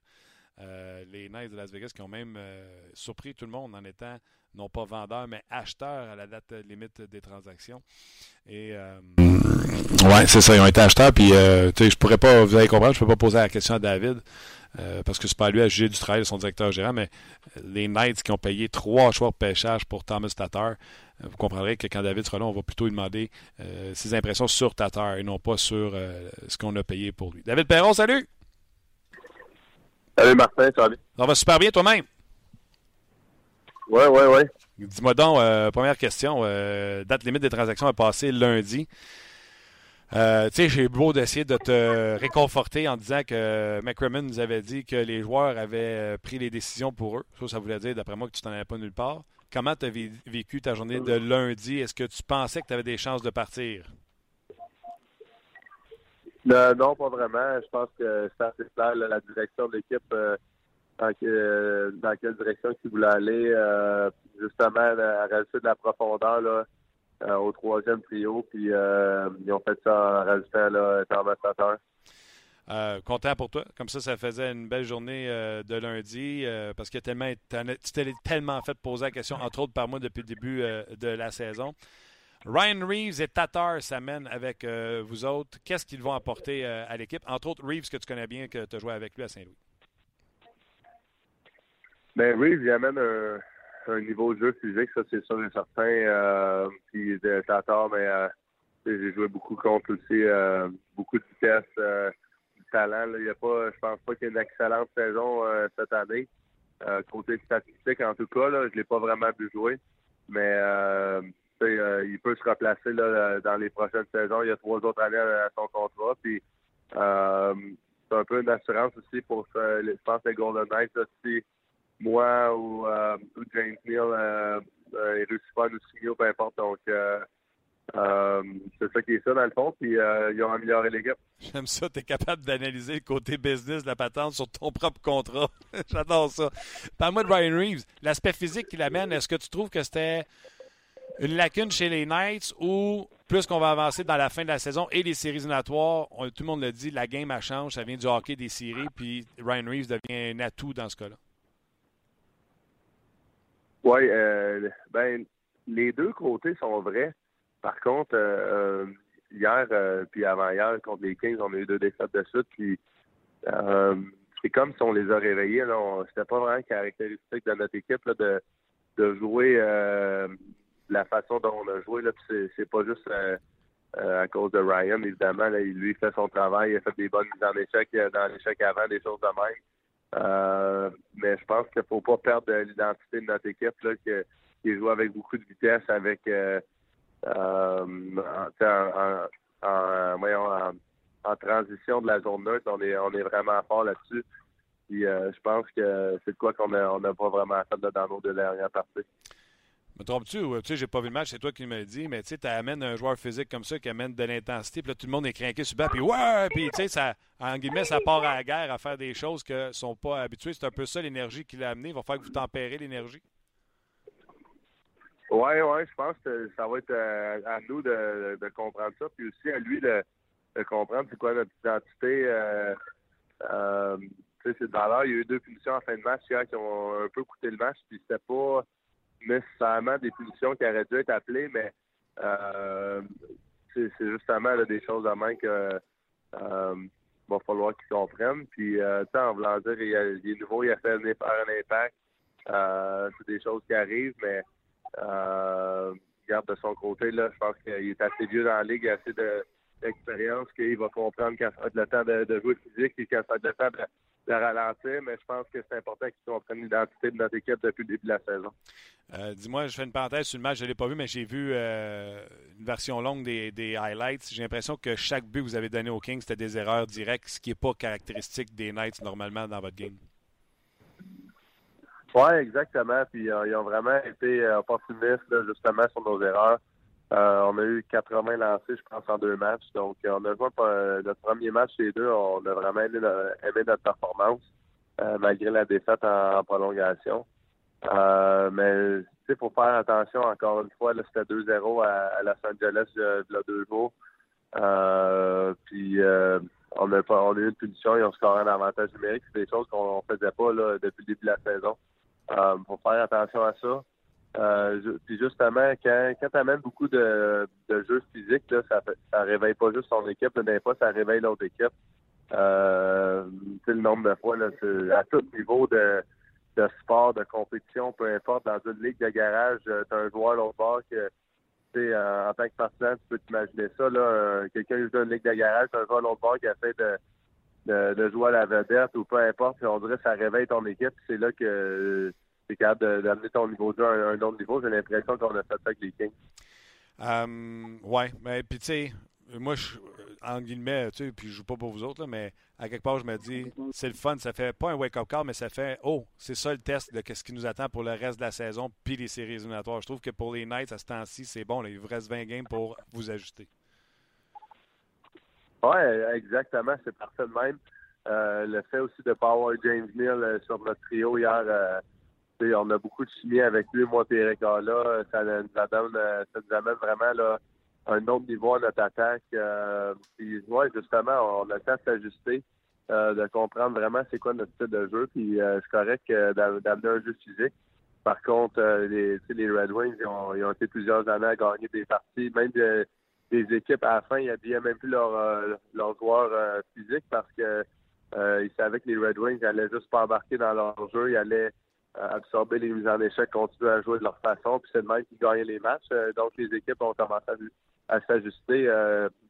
Euh, les Knights de Las Vegas qui ont même euh, surpris tout le monde en étant non pas vendeurs mais acheteurs à la date limite des transactions. Et euh, ouais, c'est ça, ils ont été acheteurs. Puis euh, je pourrais pas, vous allez comprendre, je peux pas poser la question à David parce que c'est pas à lui à juger du travail de son directeur gérant, mais les Knights qui ont payé trois choix de pêchage pour Thomas Tatar. Vous comprendrez que quand David sera là, on va plutôt lui demander ses impressions sur Tatar et non pas sur ce qu'on a payé pour lui. David Perron, salut! Salut Martin, salut. Ça va super bien toi-même? Ouais, ouais, ouais. Dis-moi donc, euh, première question. euh, date limite des transactions a passé lundi. Euh, tu sais, j'ai beau d'essayer de te réconforter en disant que McCrimmon nous avait dit que les joueurs avaient pris les décisions pour eux. Ça, ça voulait dire, d'après moi, que tu t'en avais pas nulle part. Comment tu as vécu ta journée de lundi? Est-ce que tu pensais que tu avais des chances de partir? Non, pas vraiment. Je pense que c'est assez clair. la direction de l'équipe euh, dans, quelle direction il voulait aller. justement, à rajouter de la profondeur là, au troisième trio. Puis ils ont fait ça en rajoutant un euh, content pour toi. Comme ça, ça faisait une belle journée euh, de lundi euh, parce que tu t'es tellement fait poser la question, entre autres par moi, depuis le début de la saison. Ryan Reeves et Tatar s'amènent avec vous autres. Qu'est-ce qu'ils vont apporter à l'équipe? Entre autres, Reeves, que tu connais bien, que tu as joué avec lui à Saint-Louis. Ben, Reeves, il amène un, niveau de jeu physique, ça, c'est sûr et certain. puis Tatar, mais j'ai joué beaucoup contre aussi, beaucoup de vitesse talent. Il y a pas, je pense pas qu'il y ait une excellente saison euh, cette année. Euh, côté statistique, en tout cas, là, je l'ai pas vraiment vu jouer. Mais euh, il peut se replacer là, dans les prochaines saisons. Il y a trois autres années à, son contrat. Puis c'est un peu une assurance aussi pour je pense les Golden Knights aussi. Moi ou, James Neal il réussit pas à nous signer, peu importe. Donc euh, c'est ça qui est ça, dans le fond, puis euh, ils ont amélioré l'équipe. J'aime ça, tu es capable d'analyser le côté business de la patente sur ton propre contrat. *laughs* J'adore ça. Parle-moi de Ryan Reeves. L'aspect physique qu'il amène, est-ce que tu trouves que c'était une lacune chez les Knights ou plus qu'on va avancer dans la fin de la saison et les séries éliminatoires, tout le monde le dit, la game a changé, ça vient du hockey des séries, puis Ryan Reeves devient un atout dans ce cas-là. Oui, euh, ben, les deux côtés sont vrais. Par contre, euh, euh, hier euh, puis avant-hier, contre les Kings, on a eu deux défaites de suite. Puis c'est comme si on les a réveillés. Là. C'était pas vraiment caractéristique de notre équipe de, de jouer la façon dont on a joué. Là. C'est, pas juste à cause de Ryan, évidemment. Là, il, lui, fait son travail, il a fait des bonnes mises en échec dans l'échec avant, des choses de même. mais je pense qu'il faut pas perdre l'identité de notre équipe là, qui, joue avec beaucoup de vitesse, avec euh, en, en, en, transition de la zone neutre, on est, on est vraiment fort là-dessus. Puis euh, je pense que c'est de quoi qu'on n'a pas vraiment fait dans nos deux dernières parties. Me trompes-tu tu sais, j'ai pas vu le match, c'est toi qui me le dis, mais tu sais, tu amènes un joueur physique comme ça qui amène de l'intensité, puis là, tout le monde est craqué sur le puis ouais, puis tu sais, ça, en guillemets, ça part à la guerre à faire des choses que sont pas habitués. C'est un peu ça l'énergie qu'il a amené. Il va falloir que vous tempérez l'énergie. Oui, oui, je pense que ça va être euh, à, nous de, comprendre ça, puis aussi à lui de, comprendre c'est quoi notre identité. Euh, euh, c'est de. Il y a eu deux punitions en fin de match hier qui ont un peu coûté le match, puis c'était pas nécessairement des punitions qui auraient dû être appelées, mais euh, c'est justement des choses à main que va falloir qu'ils comprennent. Puis, euh, en voulant dire, il, il est nouveau, il a fait un, un impact. c'est des choses qui arrivent, mais euh, garde de son côté, là, je pense qu'il est assez vieux dans la ligue, il a assez d'expérience qu'il va comprendre quand ça va être le temps de, jouer physique et quand ça va être le temps de, ralentir, mais je pense que c'est important qu'il comprenne l'identité de notre équipe depuis le début de la saison. Euh, dis-moi, je fais une parenthèse sur le match, je ne l'ai pas vu, mais j'ai vu euh, une version longue des, des highlights. J'ai l'impression que chaque but que vous avez donné au King, c'était des erreurs directes, ce qui n'est pas caractéristique des Knights normalement dans votre game. Oui, exactement. Puis euh, ils ont vraiment été opportunistes justement sur nos erreurs. Euh, on a eu 80 lancés, je pense, en deux matchs. Donc, on a notre premier match les deux. On a vraiment aimé, notre performance, malgré la défaite en, prolongation. mais il faut faire attention encore une fois. C'était 2-0 à, Los Angeles il y a deux jours. puis on a, on eu une punition, ils ont scoré un avantage numérique. C'est des choses qu'on ne faisait pas depuis le début de la saison. Il euh, faut faire attention à ça. Euh, puis justement, quand, quand tu amènes beaucoup de, de jeux physiques, là, ça, ça réveille pas juste ton équipe, mais fois, ça réveille l'autre équipe. Euh, le nombre de fois, là, à tout niveau de, de sport, de compétition, peu importe, dans une ligue de garage, euh, tu as un joueur l'autre bord que en, en tant que partisan, tu peux t'imaginer ça. là Quelqu'un qui joue dans une ligue de garage, un joueur l'autre bord qui essaie de de, jouer à la vedette ou peu importe. On dirait que ça réveille ton équipe. C'est là que es capable d'amener ton niveau de jeu à un, autre niveau. J'ai l'impression qu'on a fait ça avec les Kings. Um, ouais, mais puis tu sais, moi, je, en guillemets, tu sais, puis je joue pas pour vous autres, mais à quelque part, je me dis, c'est le fun. Ça fait pas un wake-up call, mais ça fait, oh, c'est ça le test de ce qui nous attend pour le reste de la saison, puis les séries éliminatoires. Je trouve que pour les Knights, à ce temps-ci, c'est bon. il vous reste 20 games pour vous ajuster. Oui, exactement. C'est parfait de même. le fait aussi de pas avoir James Neal sur notre trio hier, on a beaucoup de chimie avec lui, moi et Eric là, ça nous amène, ça nous amène vraiment là, un autre niveau à notre attaque. puis ouais, justement, on a le temps de s'ajuster. de comprendre vraiment c'est quoi notre style de jeu. Puis c'est correct d'amener un jeu physique. Par contre, euh, les, Red Wings, ils ont, ils ont, été plusieurs années à gagner des parties, même des équipes à la fin, ils n'habillaient même plus leurs euh, leur joueurs euh, physiques parce que ils savaient que les Red Wings n'allaient juste pas embarquer dans leur jeu, ils allaient absorber les mises en échec, continuer à jouer de leur façon, puis c'est le même qui gagnait les matchs. donc les équipes ont commencé à, s'ajuster.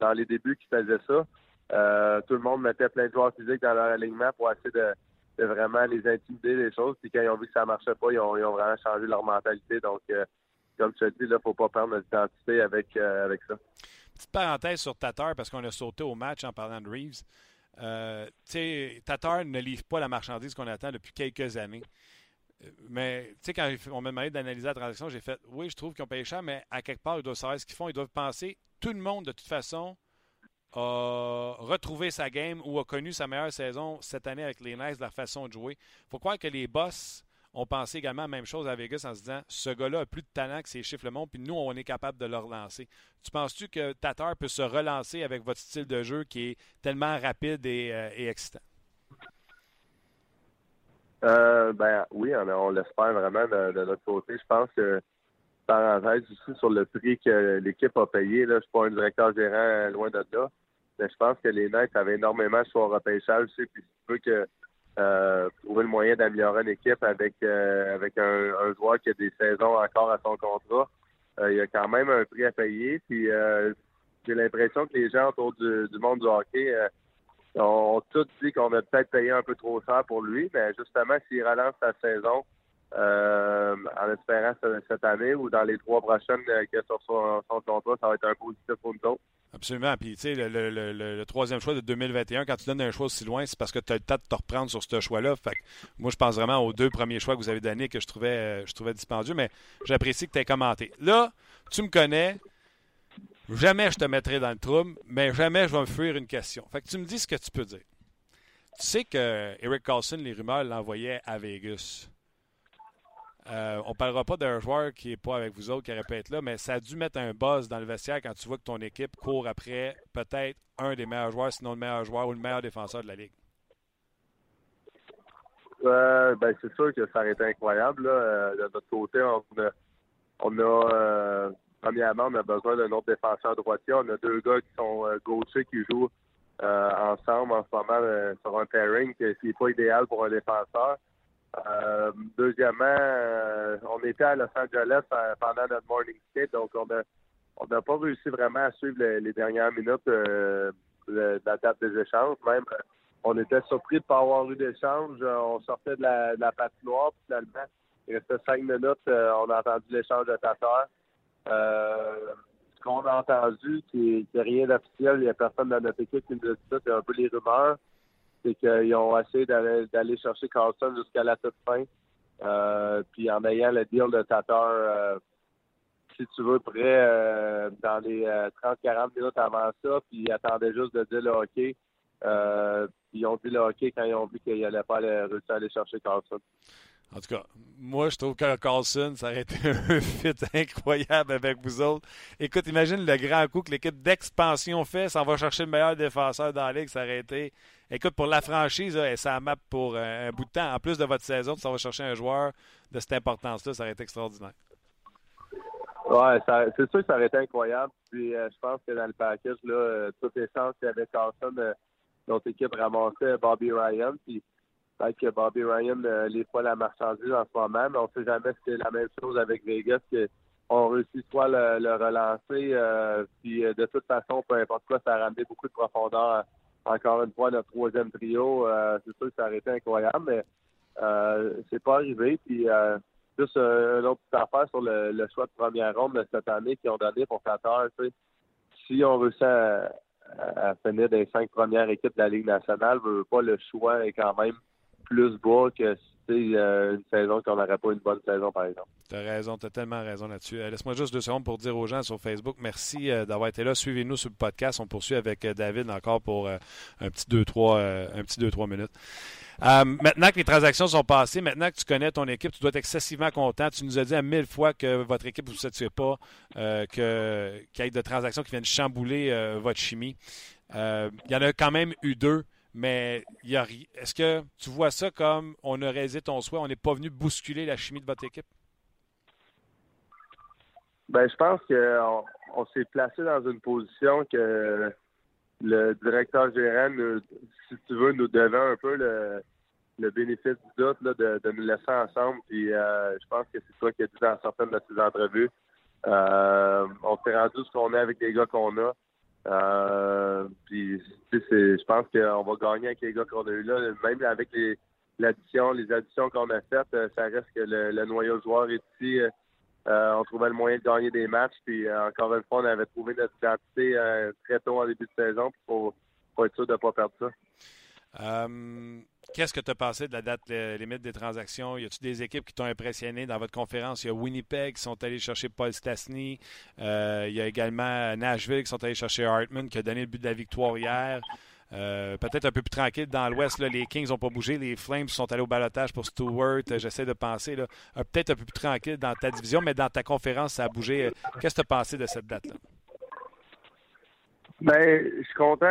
dans les débuts qui faisaient ça, tout le monde mettait plein de joueurs physiques dans leur alignement pour essayer de vraiment les intimider les choses. Puis quand ils ont vu que ça marchait pas, ils ont, vraiment changé leur mentalité. Donc, euh, comme tu as dit, il ne faut pas perdre notre identité avec, euh, avec ça. Petite parenthèse sur Tatar, parce qu'on a sauté au match en parlant de Reeves. Euh, Tatar ne livre pas la marchandise qu'on attend depuis quelques années. Mais tu sais, quand on m'a demandé d'analyser la transaction, j'ai fait oui, je trouve qu'ils ont payé cher, mais à quelque part, ils doivent savoir ce qu'ils font. Ils doivent penser, tout le monde, de toute façon, a retrouvé sa game ou a connu sa meilleure saison cette année avec les Knights, leur façon de jouer. Il faut croire que les boss ont pensé également la même chose à Vegas en se disant ce gars-là a plus de talent que ses chiffres le monde, puis nous, on est capable de le relancer. Tu penses-tu que Tatar peut se relancer avec votre style de jeu qui est tellement rapide et, euh, excitant? Euh, ben oui, on, l'espère vraiment de, notre côté. Je pense que parenthèse aussi sur le prix que l'équipe a payé. Je suis pas un directeur gérant euh, loin de là. Mais je pense que les Knights avaient énormément sur le repêchage aussi. Puis tu peux que euh, trouver le moyen d'améliorer une équipe avec avec un, joueur qui a des saisons encore à son contrat, il y a quand même un prix à payer. Puis j'ai l'impression que les gens autour du, monde du hockey ont, tous dit qu'on a peut-être payé un peu trop cher pour lui, mais justement, s'il relance sa saison en espérant cette année ou dans les trois prochaines qu'il a sur son, son contrat, ça va être un positif pour nous autres. Absolument. Puis, tu sais, le, troisième choix de 2021, quand tu donnes un choix aussi loin, c'est parce que tu as le temps de te reprendre sur ce choix-là. Fait moi, je pense vraiment aux deux premiers choix que vous avez donnés que je trouvais, euh, je trouvais dispendieux, mais j'apprécie que tu aies commenté. Là, tu me connais. Jamais je te mettrai dans le trouble, mais jamais je vais me fuir une question. Fait que tu me dis ce que tu peux dire. Tu sais que Eric Carlson, les rumeurs l'envoyaient à Vegas. Euh, on ne parlera pas d'un joueur qui n'est pas avec vous autres, qui être là, mais ça a dû mettre un buzz dans le vestiaire quand tu vois que ton équipe court après peut-être un des meilleurs joueurs, sinon le meilleur joueur ou le meilleur défenseur de la Ligue. Euh, ben, c'est sûr que ça aurait été incroyable. Euh, de notre côté, on a, premièrement, on a besoin d'un autre défenseur droitier. On a deux gars qui sont gauchers qui jouent ensemble en ce moment sur un pairing qui n'est pas idéal pour un défenseur. Euh, deuxièmement, euh, on était à Los Angeles euh, pendant notre morning skate, donc on n'a pas réussi vraiment à suivre les, dernières minutes de la date des échanges. Même, on était surpris de ne pas avoir eu d'échange. On sortait de la, de la patinoire, finalement, il restait cinq minutes. on a entendu l'échange de. Ce qu'on a entendu, qui n'est rien d'officiel, il n'y a personne dans notre équipe qui nous a dit ça, c'est un peu les rumeurs c'est qu'ils ont essayé d'aller chercher Carlson jusqu'à la toute fin. Euh, puis en ayant le deal de Tatar, euh, si tu veux, prêt euh, dans les 30-40 minutes avant ça, puis ils attendaient juste de dire le hockey. ils ont dit le hockey quand ils ont vu qu'ils n'allaient pas réussir à aller chercher Carlson. En tout cas, moi, je trouve que Carlson, ça aurait été *laughs* un fit incroyable avec vous autres. Écoute, imagine le grand coup que l'équipe d'expansion fait, ça va chercher le meilleur défenseur dans la ligue, ça aurait été Écoute, pour la franchise, et ça map pour un, bout de temps. En plus de votre saison, ça va chercher un joueur de cette importance-là, ça aurait été extraordinaire. Ouais, c'est sûr que ça aurait été incroyable. Puis euh, je pense que dans le package, là, euh, toutes les chances qu'il y avait Carson, euh, notre équipe ramassait Bobby Ryan. Puis peut-être que Bobby Ryan euh, n'est pas la marchandise en ce moment, mais on ne sait jamais si c'est la même chose avec Vegas, qu'on réussit soit le, le relancer, puis de toute façon, peu importe quoi, ça a ramené beaucoup de profondeur encore une fois notre troisième trio. Euh, c'est sûr que ça aurait été incroyable, mais euh, c'est pas arrivé. Puis euh, juste euh, une autre petite affaire sur le, choix de première ronde de cette année qu'ils ont donné pour Qatar. Si on réussit à, à, finir des cinq premières équipes de la Ligue nationale, pas le choix est quand même plus bas que une saison qu'on n'aurait pas une bonne saison, par exemple. Tu as raison, tu as tellement raison là-dessus. Laisse-moi juste deux secondes pour dire aux gens sur Facebook, merci d'avoir été là. Suivez-nous sur le podcast. On poursuit avec David encore pour un petit 2-3 minutes. Euh, maintenant que les transactions sont passées, maintenant que tu connais ton équipe, tu dois être excessivement content. Tu nous as dit à mille fois que votre équipe ne vous satisfait pas, euh, qu'il y ait de transactions qui viennent chambouler euh, votre chimie. il y en a quand même eu deux, mais est-ce que tu vois ça comme on a réalisé ton souhait, on n'est pas venu bousculer la chimie de votre équipe? Ben, je pense qu'on on, s'est placé dans une position que le directeur gérant, si tu veux, nous devait un peu le, bénéfice du doute de, nous laisser ensemble. Puis euh, je pense que c'est toi qui as dit dans certaines de ces entrevues. Euh, on s'est rendu ce qu'on est avec les gars qu'on a. Euh, je pense qu'on va gagner avec les gars qu'on a eu là. Même avec les l'addition, les additions qu'on a faites, ça reste que le, noyau de joueurs est ici. Euh, on trouvait le moyen de gagner des matchs. Puis euh, encore une fois, on avait trouvé notre identité euh, très tôt en début de saison pour, être sûr de ne pas perdre ça. Qu'est-ce que tu as pensé de la date limite des transactions? Y a-t-il des équipes qui t'ont impressionné? Dans votre conférence? Il y a Winnipeg qui sont allés chercher Paul Stastny. il y a également Nashville qui sont allés chercher Hartman qui a donné le but de la victoire hier. Euh, peut-être un peu plus tranquille dans l'Ouest. Les Kings n'ont pas bougé. Les Flames sont allés au balotage pour Stewart. Euh, j'essaie de penser. Peut-être un peu plus tranquille dans ta division, mais dans ta conférence, ça a bougé. Euh, qu'est-ce que tu as pensé de cette date-là? Ben, je suis content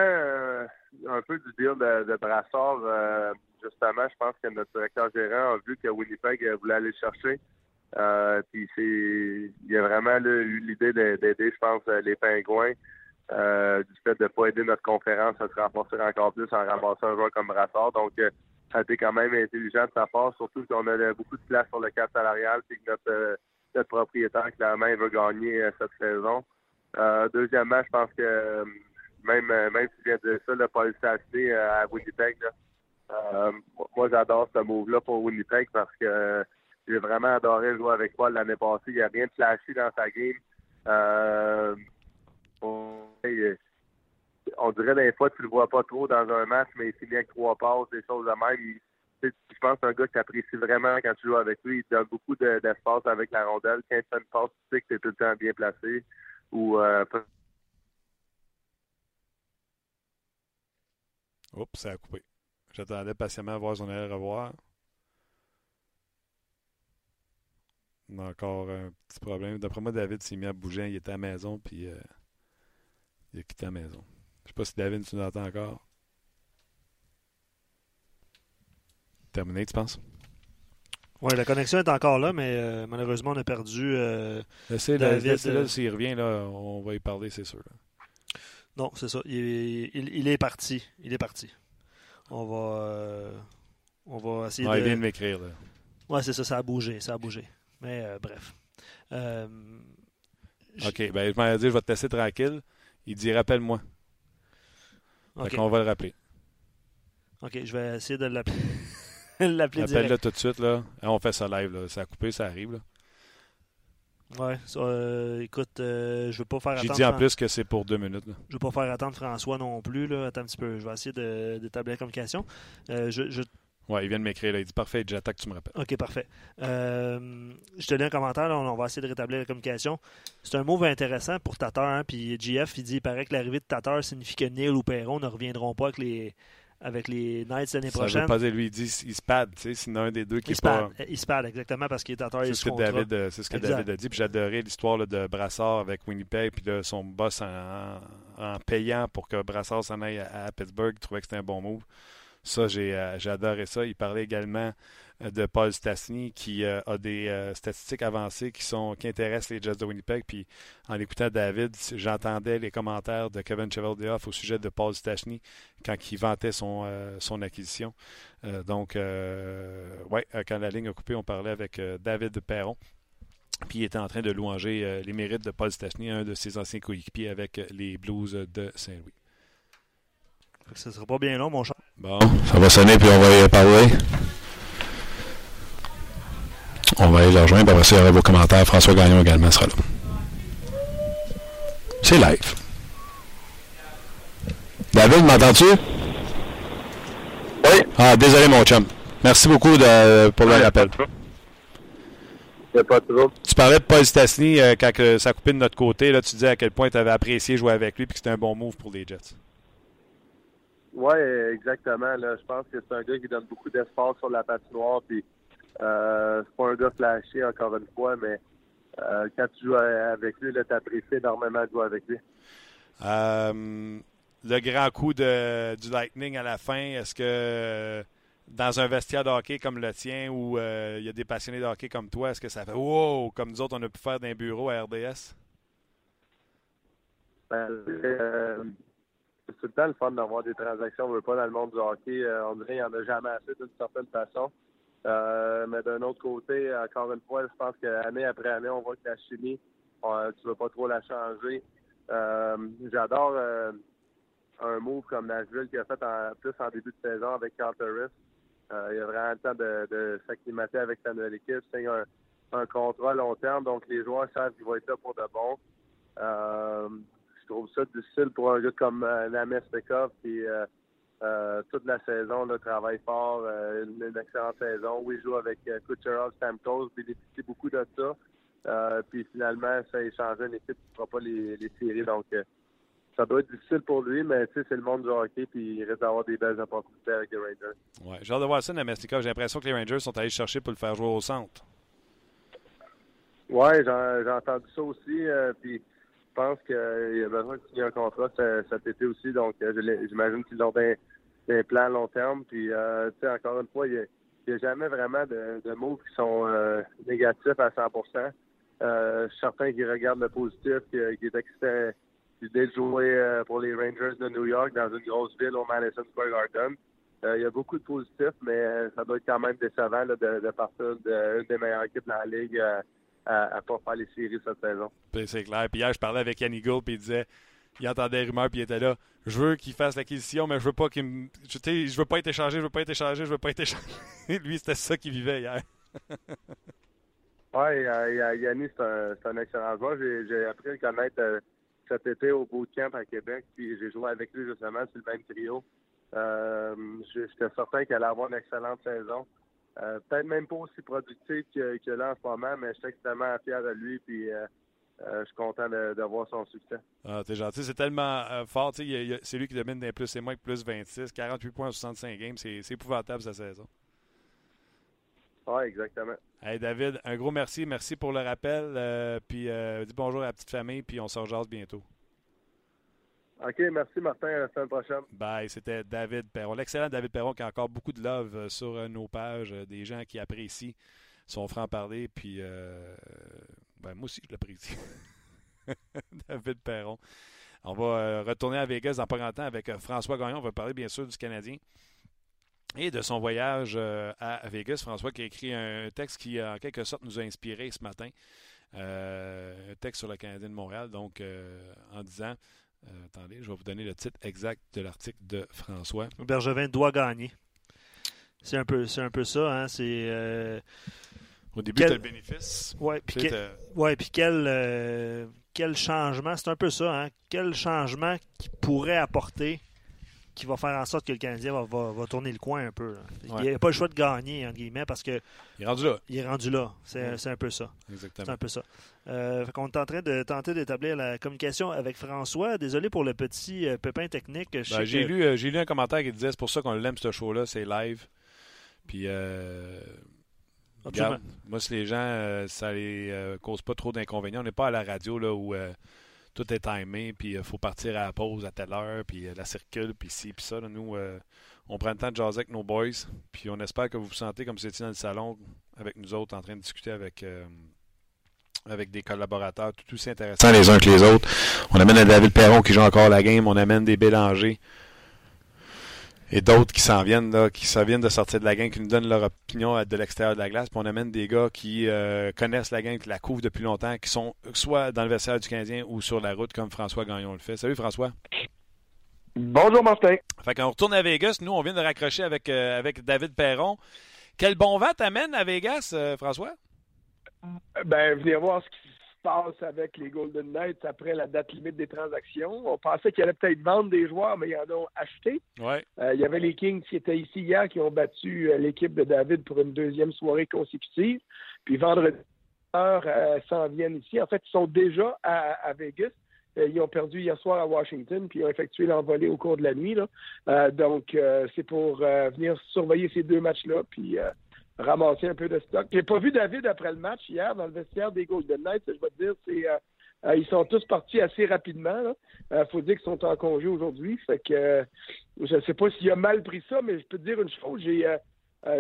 un peu du deal de, Brassard. justement, je pense que notre directeur gérant a vu que Winnipeg voulait aller chercher. puis il a vraiment eu l'idée d'aider, je pense, les Pingouins. Euh, du fait de ne pas aider notre conférence à se renforcer encore plus en ramassant un joueur comme Brassard. Donc, euh, ça a été quand même intelligent de sa part, surtout qu'on a beaucoup de place sur le cadre salarial et que notre, euh, notre propriétaire, clairement, il veut gagner cette saison. deuxièmement, je pense que même, même si tu viens de ça, le Paul Sassé à Winnipeg, moi, j'adore ce move-là pour Winnipeg parce que j'ai vraiment adoré jouer avec Paul l'année passée. Il n'y a rien de flashy dans sa game. Euh, on dirait des fois tu le vois pas trop dans un match, mais il finit avec trois passes, des choses de même. je pense que c'est un gars qui apprécie vraiment quand tu joues avec lui. Il donne beaucoup d'espace avec la rondelle. Quand il fait une passe, tu sais que tu es tout le temps bien placé. Ou euh, Oups, ça a coupé. J'attendais patiemment à voir son allait revoir. On a encore un petit problème. D'après moi, David s'est mis à bouger. Il était à la maison, puis euh, il a quitté la maison. Je sais pas si David, tu nous entends encore. Terminé, tu penses? Oui, la connexion est encore là, mais euh, malheureusement, on a perdu. Euh, David. là, s'il revient, là, on va y parler, c'est sûr. Non, c'est ça. Il, est parti. Il est parti. On va. Euh, on va essayer de. Il vient de m'écrire, là. Ouais, c'est ça, ça a bougé. Ça a bougé. Mais bref. OK, ben je m'en dit, je vais te laisser tranquille. Il dit rappelle-moi. Okay. on va le rappeler. OK, je vais essayer de l'appeler. *laughs* l'appeler Appelle-le tout de suite. Là. Ah, on fait ça live. Là. Ça a coupé, ça arrive. Là. Ouais, euh, écoute, euh, je veux pas faire attendre. J'ai dit en plus que c'est pour deux minutes. Là. Je veux pas faire attendre François non plus. Là. Attends un petit peu. Je vais essayer d'établir la communication. Euh, je, je oui, il vient de m'écrire. Il dit Parfait, j'attends que tu me rappelles. OK, parfait. Euh, je te lis un commentaire. on va essayer de rétablir la communication. C'est un move intéressant pour Tatar. Hein, puis GF, il dit il paraît que l'arrivée de Tatar signifie que Neil ou Perron ne reviendront pas avec les, avec les Knights l'année prochaine. Ça veut pas dire, lui, il dit il se pad, tu sais, c'est un des deux qui il est pas... Il se pad, exactement, parce qu'il est Tatar C'est ce, que David, euh, c'est ce que David a dit. Puis j'ai adoré l'histoire de Brassard avec Winnipeg, puis de son boss en, en, payant pour que Brassard s'en aille à, à Pittsburgh. Il trouvait que c'était un bon move. Ça, euh, j'ai adoré ça. Il parlait également de Paul Stastny qui euh, a des statistiques avancées qui sont qui intéressent les Jets de Winnipeg. Puis en écoutant David, j'entendais les commentaires de Kevin Cheveldayoff au sujet de Paul Stastny quand il vantait son, son acquisition. donc, ouais, quand la ligne a coupé, on parlait avec David Perron. Puis il était en train de louanger les mérites de Paul Stastny, un de ses anciens coéquipiers avec les Blues de Saint-Louis. Ça sera pas bien long, mon chat. Bon, ça va sonner, puis on va y parler. On va aller le rejoindre, puis on va essayer vos commentaires. François Gagnon également sera là. C'est live. David, m'entends-tu? Oui. Ah, désolé, mon chum. Merci beaucoup de, pour le rappel. Il a. Tu parlais de Paul Stastny euh, quand euh, ça coupait de notre côté. Là, tu disais à quel point tu avais apprécié jouer avec lui et que c'était un bon move pour les Jets. Oui, exactement. Là. Je pense que c'est un gars qui donne beaucoup d'espace sur la patinoire. Puis, euh, c'est pas un gars flashé, encore une fois, mais euh, quand tu joues avec lui, tu apprécies énormément de jouer avec lui. Euh, le grand coup de, du Lightning à la fin, est-ce que dans un vestiaire de hockey comme le tien où il y a des passionnés de hockey comme toi, est-ce que ça fait wow, comme nous autres, on a pu faire d'un bureau à RDS? Ben, c'est tout le temps le fun d'avoir des transactions. On veut pas dans le monde du hockey. On dirait qu'il n'y en a jamais assez d'une certaine façon. Euh, mais d'un autre côté, encore une fois, je pense qu'année après année, on voit que la chimie, tu ne veux pas trop la changer. J'adore un move comme Nashville qui a fait en, plus en début de saison avec Carter euh, il a vraiment le temps de, s'acclimater avec sa nouvelle équipe. C'est un, contrat à long terme, donc les joueurs savent qu'ils vont être là pour de bon. Euh, je trouve ça difficile pour un gars comme euh, Names Pekov qui euh, euh, toute la saison là, travaille fort, euh, une, excellente saison. Oui, il joue avec euh, Kucherov, Stamkos, bénéficie beaucoup de ça. puis finalement, ça a échangé une équipe qui ne fera pas les, les séries. Donc, ça doit être difficile pour lui, mais tu sais, c'est le monde du hockey, puis il risque d'avoir des belles opportunités avec les Rangers. Ouais, j'ai hâte de voir ça, Namestikov. J'ai l'impression que les Rangers sont allés chercher pour le faire jouer au centre. Oui, j'ai entendu ça aussi, euh, puis je pense qu'il a besoin de signer un contrat cet été aussi, donc euh, j'imagine qu'ils ont des, des, plans à long terme, puis euh, tu sais, encore une fois, il n'y a, jamais vraiment de, de mots qui sont euh, négatifs à 100 euh, Je suis certain qu'ils regardent le positif, qui, qui est excité l'idée de jouer euh, pour les Rangers de New York dans une grosse ville au Madison Square Garden. Euh, il y a beaucoup de positifs, mais ça doit être quand même décevant de partir d'une des meilleures équipes dans la Ligue à ne pas faire les séries cette saison. C'est clair. Puis hier, je parlais avec Yannick Gould, puis il disait il entendait des rumeurs, puis il était là. Je veux qu'il fasse l'acquisition, mais je veux pas qu'il me. Je, je veux pas être échangé, je veux pas être échangé, je veux pas être échangé. *laughs* Lui, c'était ça qu'il vivait hier. *laughs* oui, Yannick, c'est un, excellent joueur. J'ai appris à le connaître cet été au bootcamp à Québec, puis j'ai joué avec lui justement sur le même trio. Euh, J'étais certain qu'elle allait avoir une excellente saison. Euh, Peut-être même pas aussi productif que, là en ce moment, mais je suis extrêmement fier de lui, puis euh, je suis content de, de, voir son succès. Ah, t'es gentil. C'est tellement fort. C'est lui qui domine des plus et moins que plus 26. 48 points en 65 games. C'est épouvantable sa saison. Oui, exactement. Hey David, un gros merci. Merci pour le rappel. Euh, puis euh, dis bonjour à la petite famille, puis on se rejase bientôt. OK, merci Martin. À la semaine prochaine. Bye. C'était David Perron. L'excellent David Perron qui a encore beaucoup de love euh, sur nos pages. Des gens qui apprécient son franc-parler. Puis ben, moi aussi, je l'apprécie. *laughs* David Perron. On va retourner à Vegas dans pas longtemps avec François Gagnon. On va parler bien sûr du Canadien et de son voyage à Vegas. François qui a écrit un texte qui, en quelque sorte, nous a inspiré ce matin. Euh, un texte sur le Canadien de Montréal, donc euh, en disant, euh, attendez, je vais vous donner le titre exact de l'article de François. Bergevin doit gagner. C'est un peu, c'est un peu ça. Hein? C'est au début, quel... tu as le bénéfice. Oui, puis quel, ouais, puis quel, quel changement, c'est un peu ça, hein? quel changement qui pourrait apporter qui va faire en sorte que le Canadien va, va, va tourner le coin un peu. Ouais. Il n'a pas le choix de gagner, entre guillemets, parce que. Il est rendu là. Il est rendu là. C'est ouais. un peu ça. Exactement. C'est un peu ça. Euh, on est en train de tenter d'établir la communication avec François. Désolé pour le petit euh, pépin technique. Ben, J'ai que... lu, euh, lu un commentaire qui disait c'est pour ça qu'on l'aime, ce show-là, c'est live. Puis. Regarde, moi, si les gens, ça les cause pas trop d'inconvénients, on n'est pas à la radio là où tout est timé, puis il euh, faut partir à la pause à telle heure, puis euh, la circule, puis ci, puis ça. Là, nous, euh, on prend le temps de jaser avec nos boys, puis on espère que vous vous sentez comme si vous étiez dans le salon avec nous autres, en train de discuter avec, avec des collaborateurs tout aussi intéressants les uns que les autres. On amène un David Perron qui joue encore la game, on amène des Bélangers et d'autres qui s'en viennent, là, qui s'en viennent de sortir de la gang, qui nous donnent leur opinion de l'extérieur de la glace. Puis on amène des gars qui euh, connaissent la gang, qui la couvrent depuis longtemps, qui sont soit dans le vestiaire du Canadien ou sur la route, comme François Gagnon le fait. Salut François. Bonjour Martin. Fait qu'on retourne à Vegas. Nous, on vient de raccrocher avec, euh, avec David Perron. Quel bon vent t'amène à Vegas, euh, François? Ben, venez voir ce qui passe avec les Golden Knights après la date limite des transactions. On pensait qu'il allait peut-être vendre des joueurs, mais ils en ont acheté. Ouais. Euh, il y avait les Kings qui étaient ici hier, qui ont battu euh, l'équipe de David pour une deuxième soirée consécutive. Puis vendredi, euh, s'en viennent ici. En fait, ils sont déjà à, Vegas. Euh, ils ont perdu hier soir à Washington, puis ils ont effectué l'envolée au cours de la nuit. Là. donc, c'est pour venir surveiller ces deux matchs-là, puis ramasser un peu de stock. J'ai pas vu David après le match hier dans le vestiaire des Golden Knights. Je vais te dire, c'est euh, euh, ils sont tous partis assez rapidement. Il euh, faut dire qu'ils sont en congé aujourd'hui. Fait que je ne sais pas s'il a mal pris ça, mais je peux te dire une chose. J'ai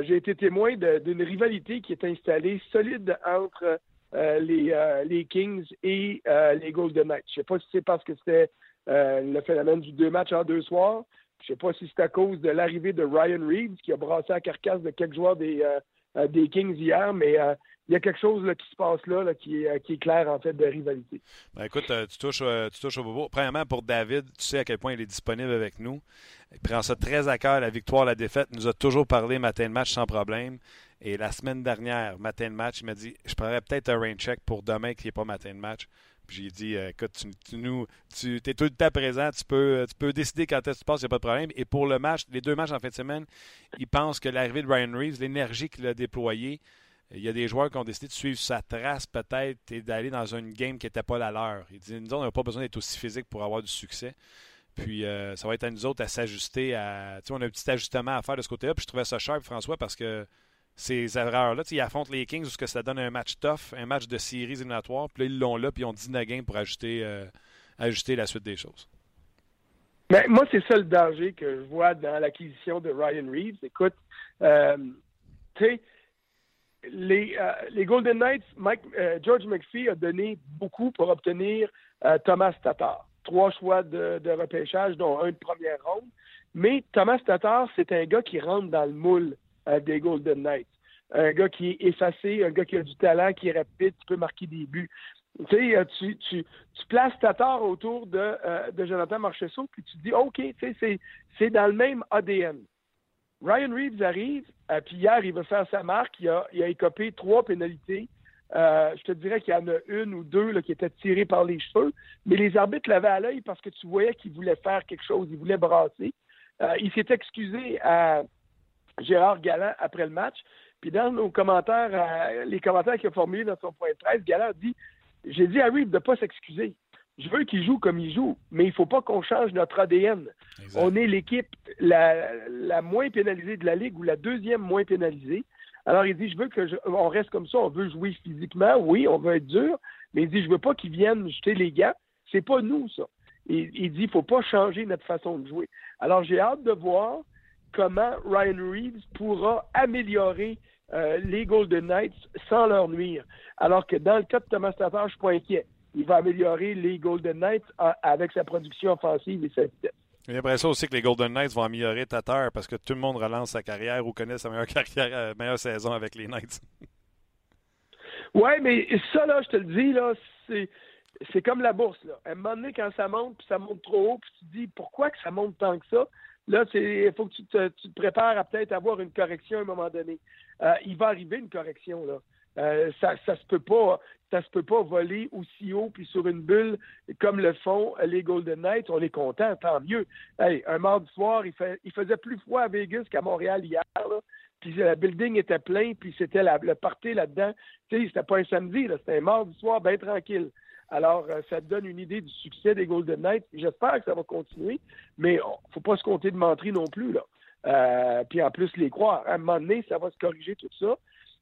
j'ai été témoin d'une rivalité qui est installée solide entre les, les Kings et les Golden Knights. Je sais pas si c'est parce que c'était le phénomène du deux matchs en deux soirs. Je ne sais pas si c'est à cause de l'arrivée de Ryan Reeves qui a brassé la carcasse de quelques joueurs des, euh, euh, Kings hier, mais euh, il y a quelque chose qui se passe là, qui, est, qui, est, clair en fait de rivalité. Ben, écoute, tu, touches, tu touches au bobo. Premièrement, pour David, tu sais à quel point il est disponible avec nous. Il prend ça très à cœur, la victoire, la défaite. Il nous a toujours parlé matin de match sans problème. Et la semaine dernière, matin de match, il m'a dit Je prendrais peut-être un rain check pour demain qui n'est pas matin de match. J'ai dit, euh, écoute, tu, nous, tu es tout le temps présent, tu peux, tu peux décider quand est-ce que tu passes, il n'y a pas de problème. Et pour le match, les deux matchs en fin de semaine, il pense que l'arrivée de Ryan Reeves, l'énergie qu'il a déployée, il y a des joueurs qui ont décidé de suivre sa trace peut-être et d'aller dans une game qui n'était pas la leur. Il dit, nous, on n'a pas besoin d'être aussi physique pour avoir du succès. Puis euh, ça va être à nous autres à s'ajuster. À, on a un petit ajustement à faire de ce côté-là. Puis je trouvais ça sharp, François, parce que ces erreurs-là. Ils affrontent les Kings parce que ça donne un match tough, un match de séries éliminatoires. Puis là, ils l'ont là, puis ils ont 10 games pour ajuster, euh, ajuster la suite des choses. Mais moi, c'est ça le danger que je vois dans l'acquisition de Ryan Reeves. Écoute, euh, euh, les, Golden Knights, Mike, George McPhee a donné beaucoup pour obtenir Thomas Tatar. Trois choix de, de, repêchage, dont un de première ronde. Mais Thomas Tatar, c'est un gars qui rentre dans le moule euh, des Golden Knights. Un gars qui est effacé, un gars qui a du talent, qui est rapide, qui peut marquer des buts. Tu euh, tu, tu, places Tatar autour de, euh, de Jonathan Marcheseau, puis tu te dis, OK, c'est dans le même ADN. Ryan Reeves arrive, puis hier, il va faire sa marque. Il a, il a écopé trois pénalités. je te dirais qu'il y en a une ou deux là, qui étaient tirées par les cheveux, mais les arbitres l'avaient à l'œil parce que tu voyais qu'il voulait faire quelque chose, il voulait brasser. il s'est excusé à, Gérard Galland après le match. Puis dans nos commentaires, euh, les commentaires qu'il a formulés dans son point de presse, Galland dit J'ai dit à Reed de ne pas s'excuser. Je veux qu'il joue comme il joue, mais il ne faut pas qu'on change notre ADN. On est l'équipe la, moins pénalisée de la Ligue ou la deuxième moins pénalisée. Alors il dit Je veux qu'on reste comme ça, on veut jouer physiquement, oui, on veut être dur, mais il dit Je veux pas qu'ils viennent jeter les gants. C'est pas nous, ça. Il, il dit Il ne faut pas changer notre façon de jouer. Alors j'ai hâte de voir comment Ryan Reeves pourra améliorer euh, les Golden Knights sans leur nuire. Alors que dans le cas de Thomas Tatar, je ne suis pas inquiet. Il va améliorer les Golden Knights avec sa production offensive et sa vitesse. J'ai l'impression aussi que les Golden Knights vont améliorer Tatar parce que tout le monde relance sa carrière ou connaît sa meilleure *laughs* carrière, euh, meilleure saison avec les Knights. *laughs* Oui, mais ça, là, je te le dis, là, c'est c'est comme la bourse. Là. À un moment donné, quand ça monte, puis ça monte trop haut, puis tu te dis pourquoi que ça monte tant que ça? Là, il faut que tu te, prépares à peut-être avoir une correction à un moment donné. Euh, il va arriver une correction, là. Euh, ça, ça se peut pas, ça se peut pas voler aussi haut puis sur une bulle comme le font les Golden Knights. On est content, tant mieux. Hey, un mardi soir, il, il faisait plus froid à Vegas qu'à Montréal hier. Là. Puis le building était plein, puis c'était le party là-dedans. Tu sais, c'était pas un samedi, c'était un mardi soir bien tranquille. Alors, euh, ça donne une idée du succès des Golden Knights. J'espère que ça va continuer, mais il ne faut pas se compter de mentir non plus. Là. Euh, puis en plus, les croire. À un moment donné, ça va se corriger tout ça.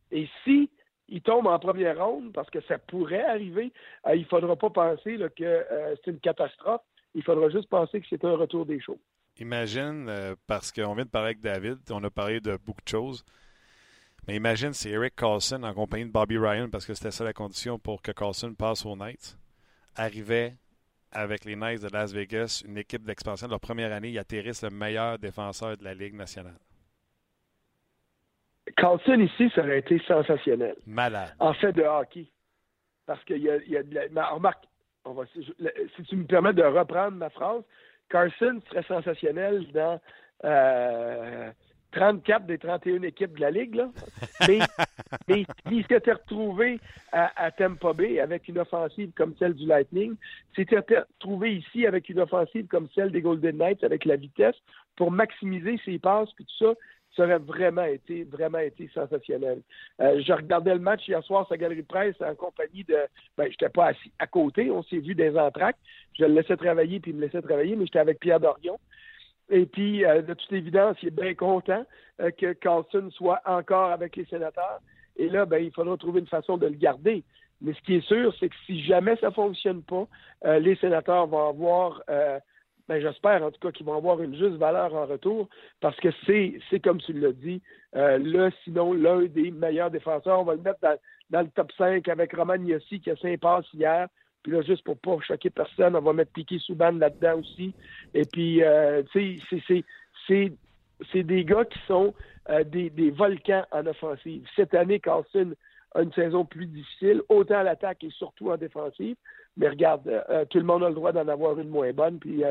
Et si il tombe en première ronde, parce que ça pourrait arriver, euh, il ne faudra pas penser que c'est une catastrophe. Il faudra juste penser que c'est un retour des choses. Imagine, parce qu'on vient de parler avec David, on a parlé de beaucoup de choses. Mais imagine si Eric Carlson, en compagnie de Bobby Ryan, parce que c'était ça la condition pour que Carlson passe aux Knights, arrivait avec les Knights de Las Vegas, une équipe d'expansion de leur première année, ils atterrissent le meilleur défenseur de la Ligue nationale. Carlson ici, ça aurait été sensationnel. Malade. En fait de hockey. Parce qu'il y a, y a de la... remarque, on va, si tu me permets de reprendre ma phrase, Carlson serait sensationnel dans, euh, 34 des 31 équipes de la Ligue. Là. Mais, *laughs* mais il s'était retrouvé à, à, Tampa Bay avec une offensive comme celle du Lightning, s'était retrouvé ici avec une offensive comme celle des Golden Knights avec la vitesse pour maximiser ses passes puis tout ça. Ça aurait vraiment été, vraiment été sensationnel. Euh, je regardais le match hier soir sa galerie de presse en compagnie de. Ben, j'étais pas assis à côté, on s'est vu des entraques. Je le laissais travailler puis il me laissait travailler, mais j'étais avec Pierre Dorion. Et puis, euh, de toute évidence, il est bien content euh, que Carlson soit encore avec les sénateurs. Et là, ben, il faudra trouver une façon de le garder. Mais ce qui est sûr, c'est que si jamais ça ne fonctionne pas, euh, les sénateurs vont avoir, ben, j'espère en tout cas qu'ils vont avoir une juste valeur en retour, parce que c'est, comme tu l'as dit, là, sinon, l'un des meilleurs défenseurs. On va le mettre dans, le top 5 avec Roman Yossi qui a cinq passes hier. Puis là, juste pour pas choquer personne, on va mettre Piqué Souban là-dedans aussi. Et puis, euh, tu sais, c'est des gars qui sont euh, des, des, volcans en offensive. Cette année, Carlson a une saison plus difficile, autant à l'attaque et surtout en défensive. Mais regarde, euh, tout le monde a le droit d'en avoir une moins bonne. Puis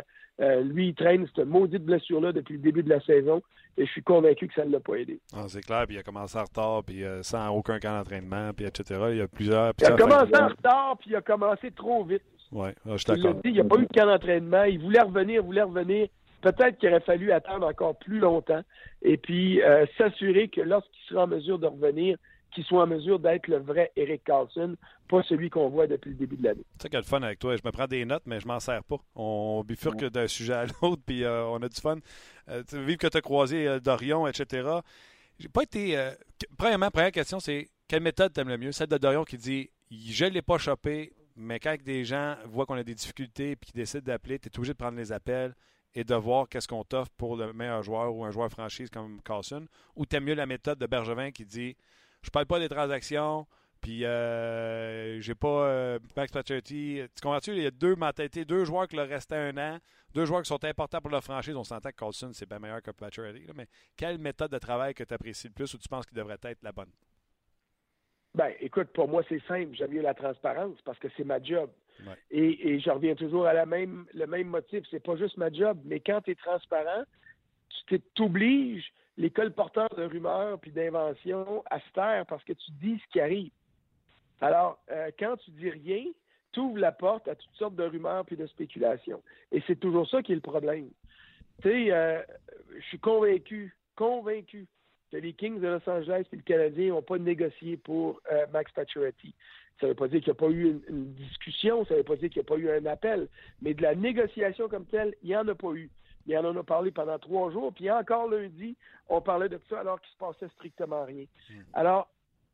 lui, il traîne cette maudite blessure-là depuis le début de la saison. Et je suis convaincu que ça ne l'a pas aidé. Ah, c'est clair, puis il a commencé en retard, puis euh, sans aucun camp d'entraînement, puis etc. Il y a plusieurs. Il a commencé en retard, puis il a commencé trop vite. Oui, ah, je suis d'accord. Il n'y a pas eu de camp d'entraînement. Il voulait revenir, voulait revenir. Peut-être qu'il aurait fallu attendre encore plus longtemps et puis euh, s'assurer que lorsqu'il sera en mesure de revenir, qu'il soit en mesure d'être le vrai Eric Carlson, pas celui qu'on voit depuis le début de l'année. C'est ça a le fun avec toi. Je me prends des notes, mais je m'en sers pas. On bifurque d'un sujet à l'autre, puis euh, on a du fun. Euh, vive que tu as croisé euh, Dorion, etc. J'ai pas été. premièrement, première question, c'est quelle méthode t'aimes le mieux? Celle de Dorion qui dit Je ne l'ai pas chopé, mais quand des gens voient qu'on a des difficultés et qu'ils décident d'appeler, tu es obligé de prendre les appels et de voir qu'est-ce qu'on t'offre pour le meilleur joueur ou un joueur franchise comme Carlson. Ou t'aimes mieux la méthode de Bergevin qui dit je parle pas des transactions. Puis, euh, j'ai pas euh, Max Pacioretty. Tu comprends-tu? Il y a deux mentalités, deux joueurs qui leur restaient un an, deux joueurs qui sont importants pour la franchise. On s'entend que Colson, c'est bien meilleur que Pacioretty. Mais quelle méthode de travail que tu apprécies le plus ou tu penses qu'il devrait être la bonne? Ben, écoute, pour moi, c'est simple. J'aime mieux la transparence parce que c'est ma job. Et, et, je reviens toujours à la même, le même motif. C'est pas juste ma job, mais quand tu es transparent, tu t'obliges les colporteurs de rumeurs puis d'inventions à se taire parce que tu dis ce qui arrive. Alors, euh, quand tu dis rien, tu ouvres la porte à toutes sortes de rumeurs puis de spéculations. Et c'est toujours ça qui est le problème. Tu sais, euh, je suis convaincu, convaincu que les Kings de Los Angeles et le Canadien n'ont pas négocié pour euh, Max Pacioretty. Ça ne veut pas dire qu'il n'y a pas eu une, discussion, ça ne veut pas dire qu'il n'y a pas eu un appel, mais de la négociation comme telle, il n'y en a pas eu. Il en a parlé pendant trois jours, puis encore lundi, on parlait de ça alors qu'il se passait strictement rien. Hmm. Alors,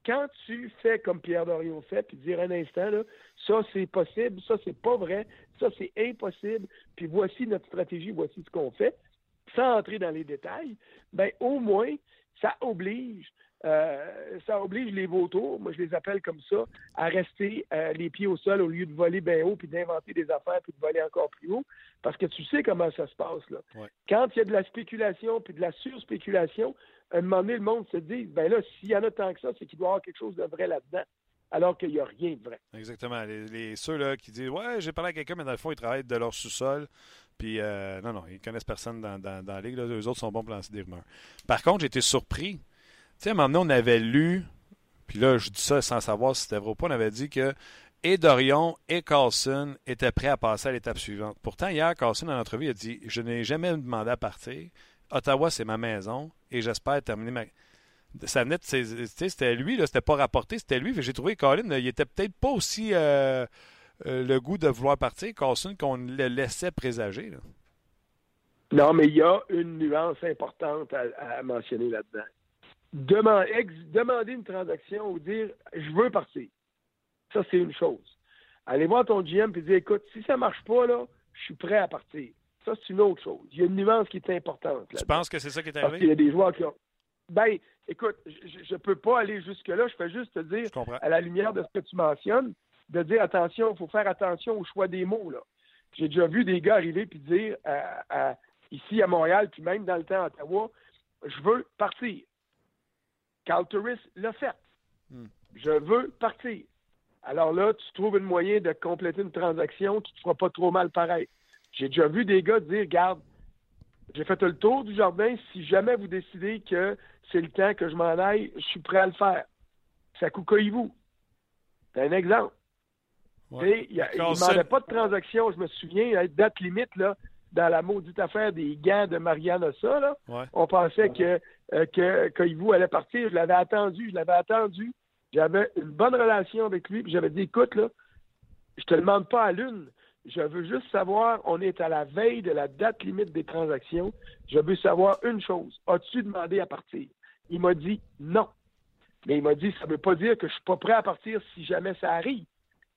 quand tu fais comme Pierre Dorion fait, puis dire un instant, là, ça c'est possible, ça c'est pas vrai, ça c'est impossible, puis voici notre stratégie, voici ce qu'on fait, sans entrer dans les détails, ben au moins, ça oblige euh, ça oblige les vautours, moi je les appelle comme ça, à rester euh, les pieds au sol au lieu de voler bien haut, puis d'inventer des affaires, puis de voler encore plus haut, parce que tu sais comment ça se passe. Là. Quand il y a de la spéculation, puis de la surspéculation, à un moment donné, le monde se dit, ben là, s'il y en a tant que ça, c'est qu'il doit y avoir quelque chose de vrai là-dedans alors qu'il n'y a rien de vrai. Exactement. Les, ceux là qui disent Ouais, j'ai parlé à quelqu'un, mais dans le fond, ils travaillent de leur sous-sol. Puis, euh, non, non, ils connaissent personne dans, dans, dans la ligue. Là. Eux autres sont bons pour lancer des rumeurs. Par contre, j'ai été surpris sais, à un moment donné, on avait lu, puis là, je dis ça sans savoir si c'était vrai ou pas, on avait dit que et Dorion et Carlson étaient prêts à passer à l'étape suivante. Pourtant, hier, Carlson, dans l'entrevue, a dit Je n'ai jamais demandé à partir. Ottawa, c'est ma maison et j'espère terminer ma. Ça venait C'était lui, c'était pas rapporté, c'était lui. J'ai trouvé que Colin, il était peut-être pas aussi euh, euh, le goût de vouloir partir, Carlson, qu'on le laissait présager. Non, mais il y a une nuance importante à mentionner là-dedans demander une transaction ou dire je veux partir. Ça, c'est une chose. Allez voir ton GM et dire écoute, si ça ne marche pas, là, je suis prêt à partir. Ça, c'est une autre chose. Il y a une nuance qui est importante. Tu penses que c'est ça qui est arrivé? Parce qu'il y a des joueurs qui ont. Ben, écoute, je ne peux pas aller jusque-là. Je fais juste te dire, à la lumière de ce que tu mentionnes, de dire attention, il faut faire attention au choix des mots. là. J'ai déjà vu des gars arriver puis dire ici à Montréal, puis même dans le temps à Ottawa, je veux partir. Carl Turris l'a fait. Hmm. Je veux partir. Alors là, tu trouves une moyen de compléter une transaction qui ne te fera pas trop mal pareil. J'ai déjà vu des gars dire, garde, J'ai fait le tour du jardin. Si jamais vous décidez que c'est le temps que je m'en aille, je suis prêt à le faire. Ça vous? C'est un exemple. Il ne demandait pas de transaction. Je me souviens, à date limite, là, dans la maudite affaire des gants de Marianne Ossa, on pensait que, euh, que allait partir. Je l'avais attendu, je l'avais attendu. J'avais une bonne relation avec lui, puis j'avais dit, écoute, là, je te demande pas à l'une. Je veux juste savoir, on est à la veille de la date limite des transactions. Je veux savoir une chose. As-tu demandé à partir? Il m'a dit non. Mais il m'a dit, ça ne veut pas dire que je ne suis pas prêt à partir si jamais ça arrive.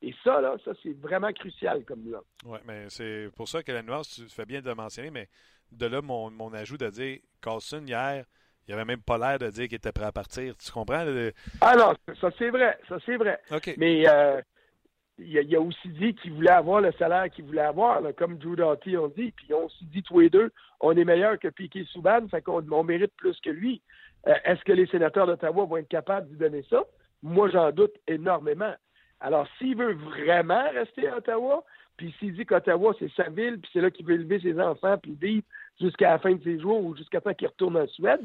Et ça, là, ça, c'est vraiment crucial comme nuance. Oui, mais c'est pour ça que la nuance, tu fais bien de mentionner, mais de là, mon, mon ajout de dire Carlson, hier, il avait même pas l'air de dire qu'il était prêt à partir. Tu comprends? Ah non, ça c'est vrai. Ça c'est vrai. Mais euh, il, a, aussi dit qu'il voulait avoir le salaire qu'il voulait avoir, comme Drew Doughty ont dit. Puis ont aussi dit tous les deux, on est meilleur que Piquet Souban, fait qu'on on mérite plus que lui. Euh, est-ce que les sénateurs d'Ottawa vont être capables de lui donner ça? Moi, j'en doute énormément. Alors, s'il veut vraiment rester à Ottawa, puis s'il dit qu'Ottawa, c'est sa ville, puis c'est là qu'il veut élever ses enfants, puis vivre jusqu'à la fin de ses jours ou jusqu'à temps qu'il retourne en Suède,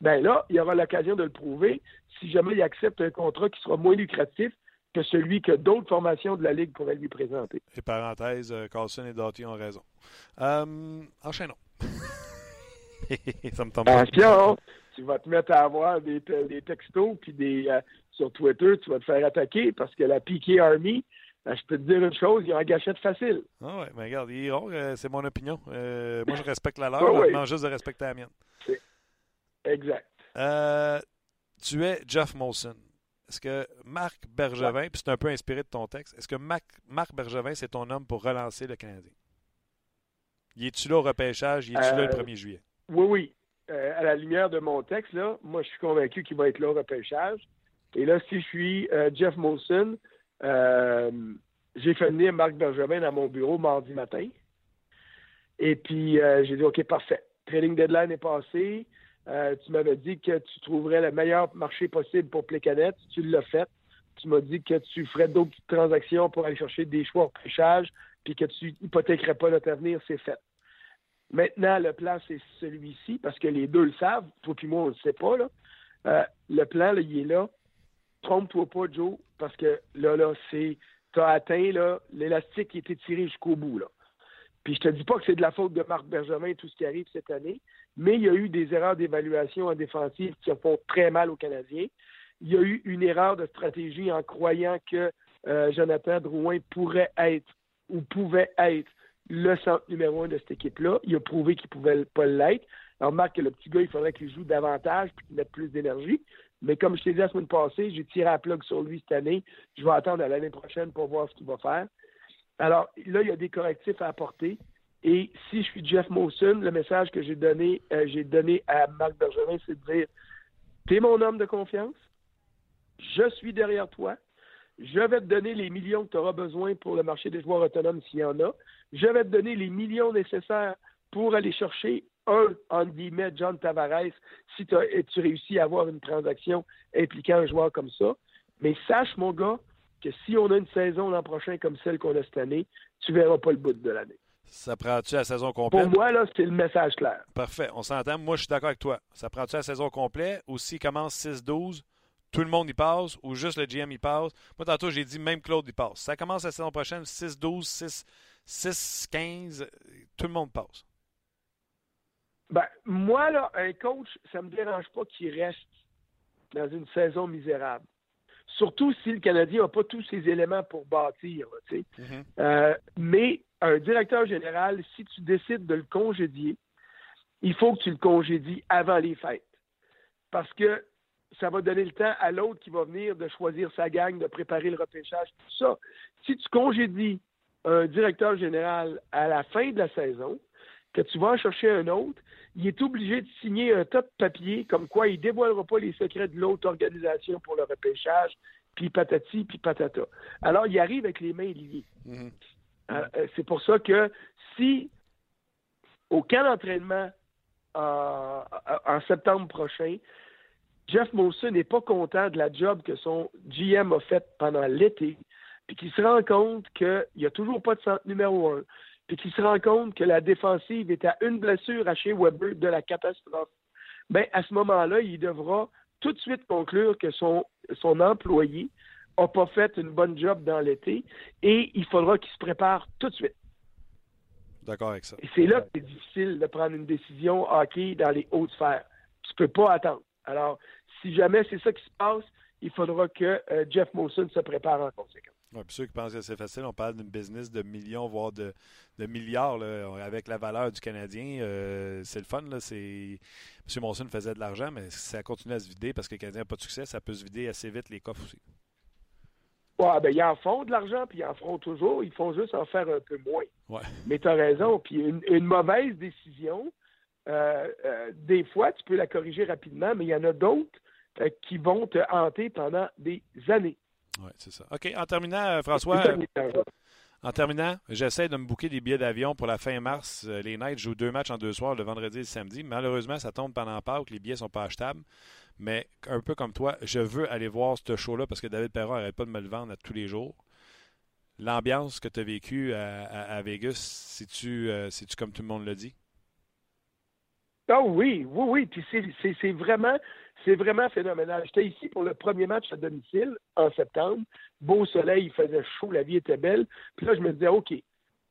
ben là, il aura l'occasion de le prouver si jamais il accepte un contrat qui sera moins lucratif que celui que d'autres formations de la Ligue pourraient lui présenter. Et parenthèse, euh, Carlson et Doughty ont raison. Euh, enchaînons. *laughs* Ça me tombe Attention, tu vas te mettre à avoir des, des textos puis des euh, sur Twitter, tu vas te faire attaquer parce que la PK Army, ben, je peux te dire une chose, ils ont un gâchette facile. Ah ouais, mais regarde, ils euh, c'est mon opinion. moi, je *laughs* respecte la leur, je demande juste de respecter la mienne. Exact. Euh, tu es Jeff Molson. Est-ce que Marc Bergevin, puis c'est un peu inspiré de ton texte, est-ce que Marc, Bergevin, c'est ton homme pour relancer le Canadien? Y es-tu là au repêchage? Y es-tu là le 1er euh, juillet? Oui, oui. Euh, à la lumière de mon texte, là, moi, je suis convaincu qu'il va être là au repêchage. Et là, si je suis Jeff Molson, j'ai fait venir Marc Bergevin dans mon bureau mardi matin. Et puis, j'ai dit, OK, parfait. Trading deadline est passé. Euh, tu m'avais dit que tu trouverais le meilleur marché possible pour Plécanet. Tu l'as fait. Tu m'as dit que tu ferais d'autres transactions pour aller chercher des choix au pêchage, puis que tu hypothéquerais pas notre avenir. C'est fait. Maintenant, le plan, c'est celui-ci, parce que les deux le savent. Toi et moi, on ne le sait pas. Là. Euh, le plan, il est là. Trompe-toi pas, Joe, parce que là, là, c'est. Tu as atteint l'élastique qui était tiré jusqu'au bout. Là. Puis je te dis pas que c'est de la faute de Marc Bergevin et tout ce qui arrive cette année, mais il y a eu des erreurs d'évaluation en défensive qui font très mal aux Canadiens. Il y a eu une erreur de stratégie en croyant que euh, Jonathan Drouin pourrait être ou pouvait être le centre numéro un de cette équipe-là. Il a prouvé qu'il pouvait pas l'être. Alors, Marc, le petit gars, il faudrait qu'il joue davantage et qu'il mette plus d'énergie. Mais comme je t'ai dit la semaine passée, j'ai tiré à plug sur lui cette année. Je vais attendre à l'année prochaine pour voir ce qu'il va faire. Alors là, il y a des correctifs à apporter. Et si je suis Jeff Mawson, le message que j'ai donné, euh, donné à Marc Bergerin, c'est de dire T'es mon homme de confiance, je suis derrière toi, je vais te donner les millions que tu auras besoin pour le marché des joueurs autonomes s'il y en a, je vais te donner les millions nécessaires pour aller chercher un, en guillemets, John Tavares, si tu réussis à avoir une transaction impliquant un joueur comme ça. Mais sache, mon gars, que si on a une saison l'an prochain comme celle qu'on a cette année, tu verras pas le bout de l'année. Ça prend-tu la saison complète? Pour moi, là, c'est le message clair. Parfait. On s'entend. Moi, je suis d'accord avec toi. Ça prend-tu la saison complète ou s'il commence 6-12, tout le monde y passe ou juste le GM y passe? Moi, tantôt, j'ai dit même Claude y passe. Ça commence la saison prochaine, 6-12, 6-15, tout le monde passe. Ben, moi, là, un coach, ça me dérange pas qu'il reste dans une saison misérable. Surtout si le Canadien n'a pas tous ses éléments pour bâtir. Mm-hmm. Euh, mais un directeur général, si tu décides de le congédier, il faut que tu le congédies avant les fêtes. Parce que ça va donner le temps à l'autre qui va venir de choisir sa gang, de préparer le repêchage, tout ça. Si tu congédies un directeur général à la fin de la saison, que tu vas en chercher un autre, il est obligé de signer un tas de papiers comme quoi il ne dévoilera pas les secrets de l'autre organisation pour le repêchage, puis patati, puis patata. Alors, il arrive avec les mains liées. Mm-hmm. Euh, euh, c'est pour ça que si au camp d'entraînement euh, en septembre prochain, Jeff Molson n'est pas content de la job que son GM a faite pendant l'été, puis qu'il se rend compte qu'il n'y a toujours pas de centre numéro un, puis qu'il se rend compte que la défensive est à une blessure à chez Weber de la catastrophe, ben à ce moment-là, il devra tout de suite conclure que son, son employé n'a pas fait une bonne job dans l'été et il faudra qu'il se prépare tout de suite. D'accord avec ça. Et c'est là que c'est difficile de prendre une décision hockey dans les hautes sphères. Tu ne peux pas attendre. Alors, si jamais c'est ça qui se passe, il faudra que euh, Jeff Molson se prépare en conséquence. Ouais, puis ceux qui pensent que c'est facile, on parle d'une business de millions, voire de, milliards avec la valeur du Canadien. Euh, c'est le fun. Là, M. Monson faisait de l'argent, mais ça continue à se vider parce que le Canadien n'a pas de succès, ça peut se vider assez vite les coffres aussi. Ouais, ben, ils en font de l'argent, puis ils en feront toujours. Ils font juste en faire un peu moins. Ouais. Mais tu as raison. Puis une, mauvaise décision, euh, euh, des fois, tu peux la corriger rapidement, mais il y en a d'autres qui vont te hanter pendant des années. Oui, c'est ça. OK, en terminant, François. En terminant, j'essaie de me bouquer des billets d'avion pour la fin mars. Euh, les Knights jouent deux matchs en deux soirs, le vendredi et le samedi. Malheureusement, ça tombe pendant Pâques, les billets ne sont pas achetables. Mais un peu comme toi, je veux aller voir ce show-là parce que David Perron n'arrête pas de me le vendre à tous les jours. L'ambiance que tu as vécue à, Vegas, euh, c'est-tu comme tout le monde le dit? Ah oui, oui, oui. Puis c'est vraiment c'est vraiment phénoménal. J'étais ici pour le premier match à domicile en septembre. Beau soleil, il faisait chaud, la vie était belle. Puis là, je me disais, OK,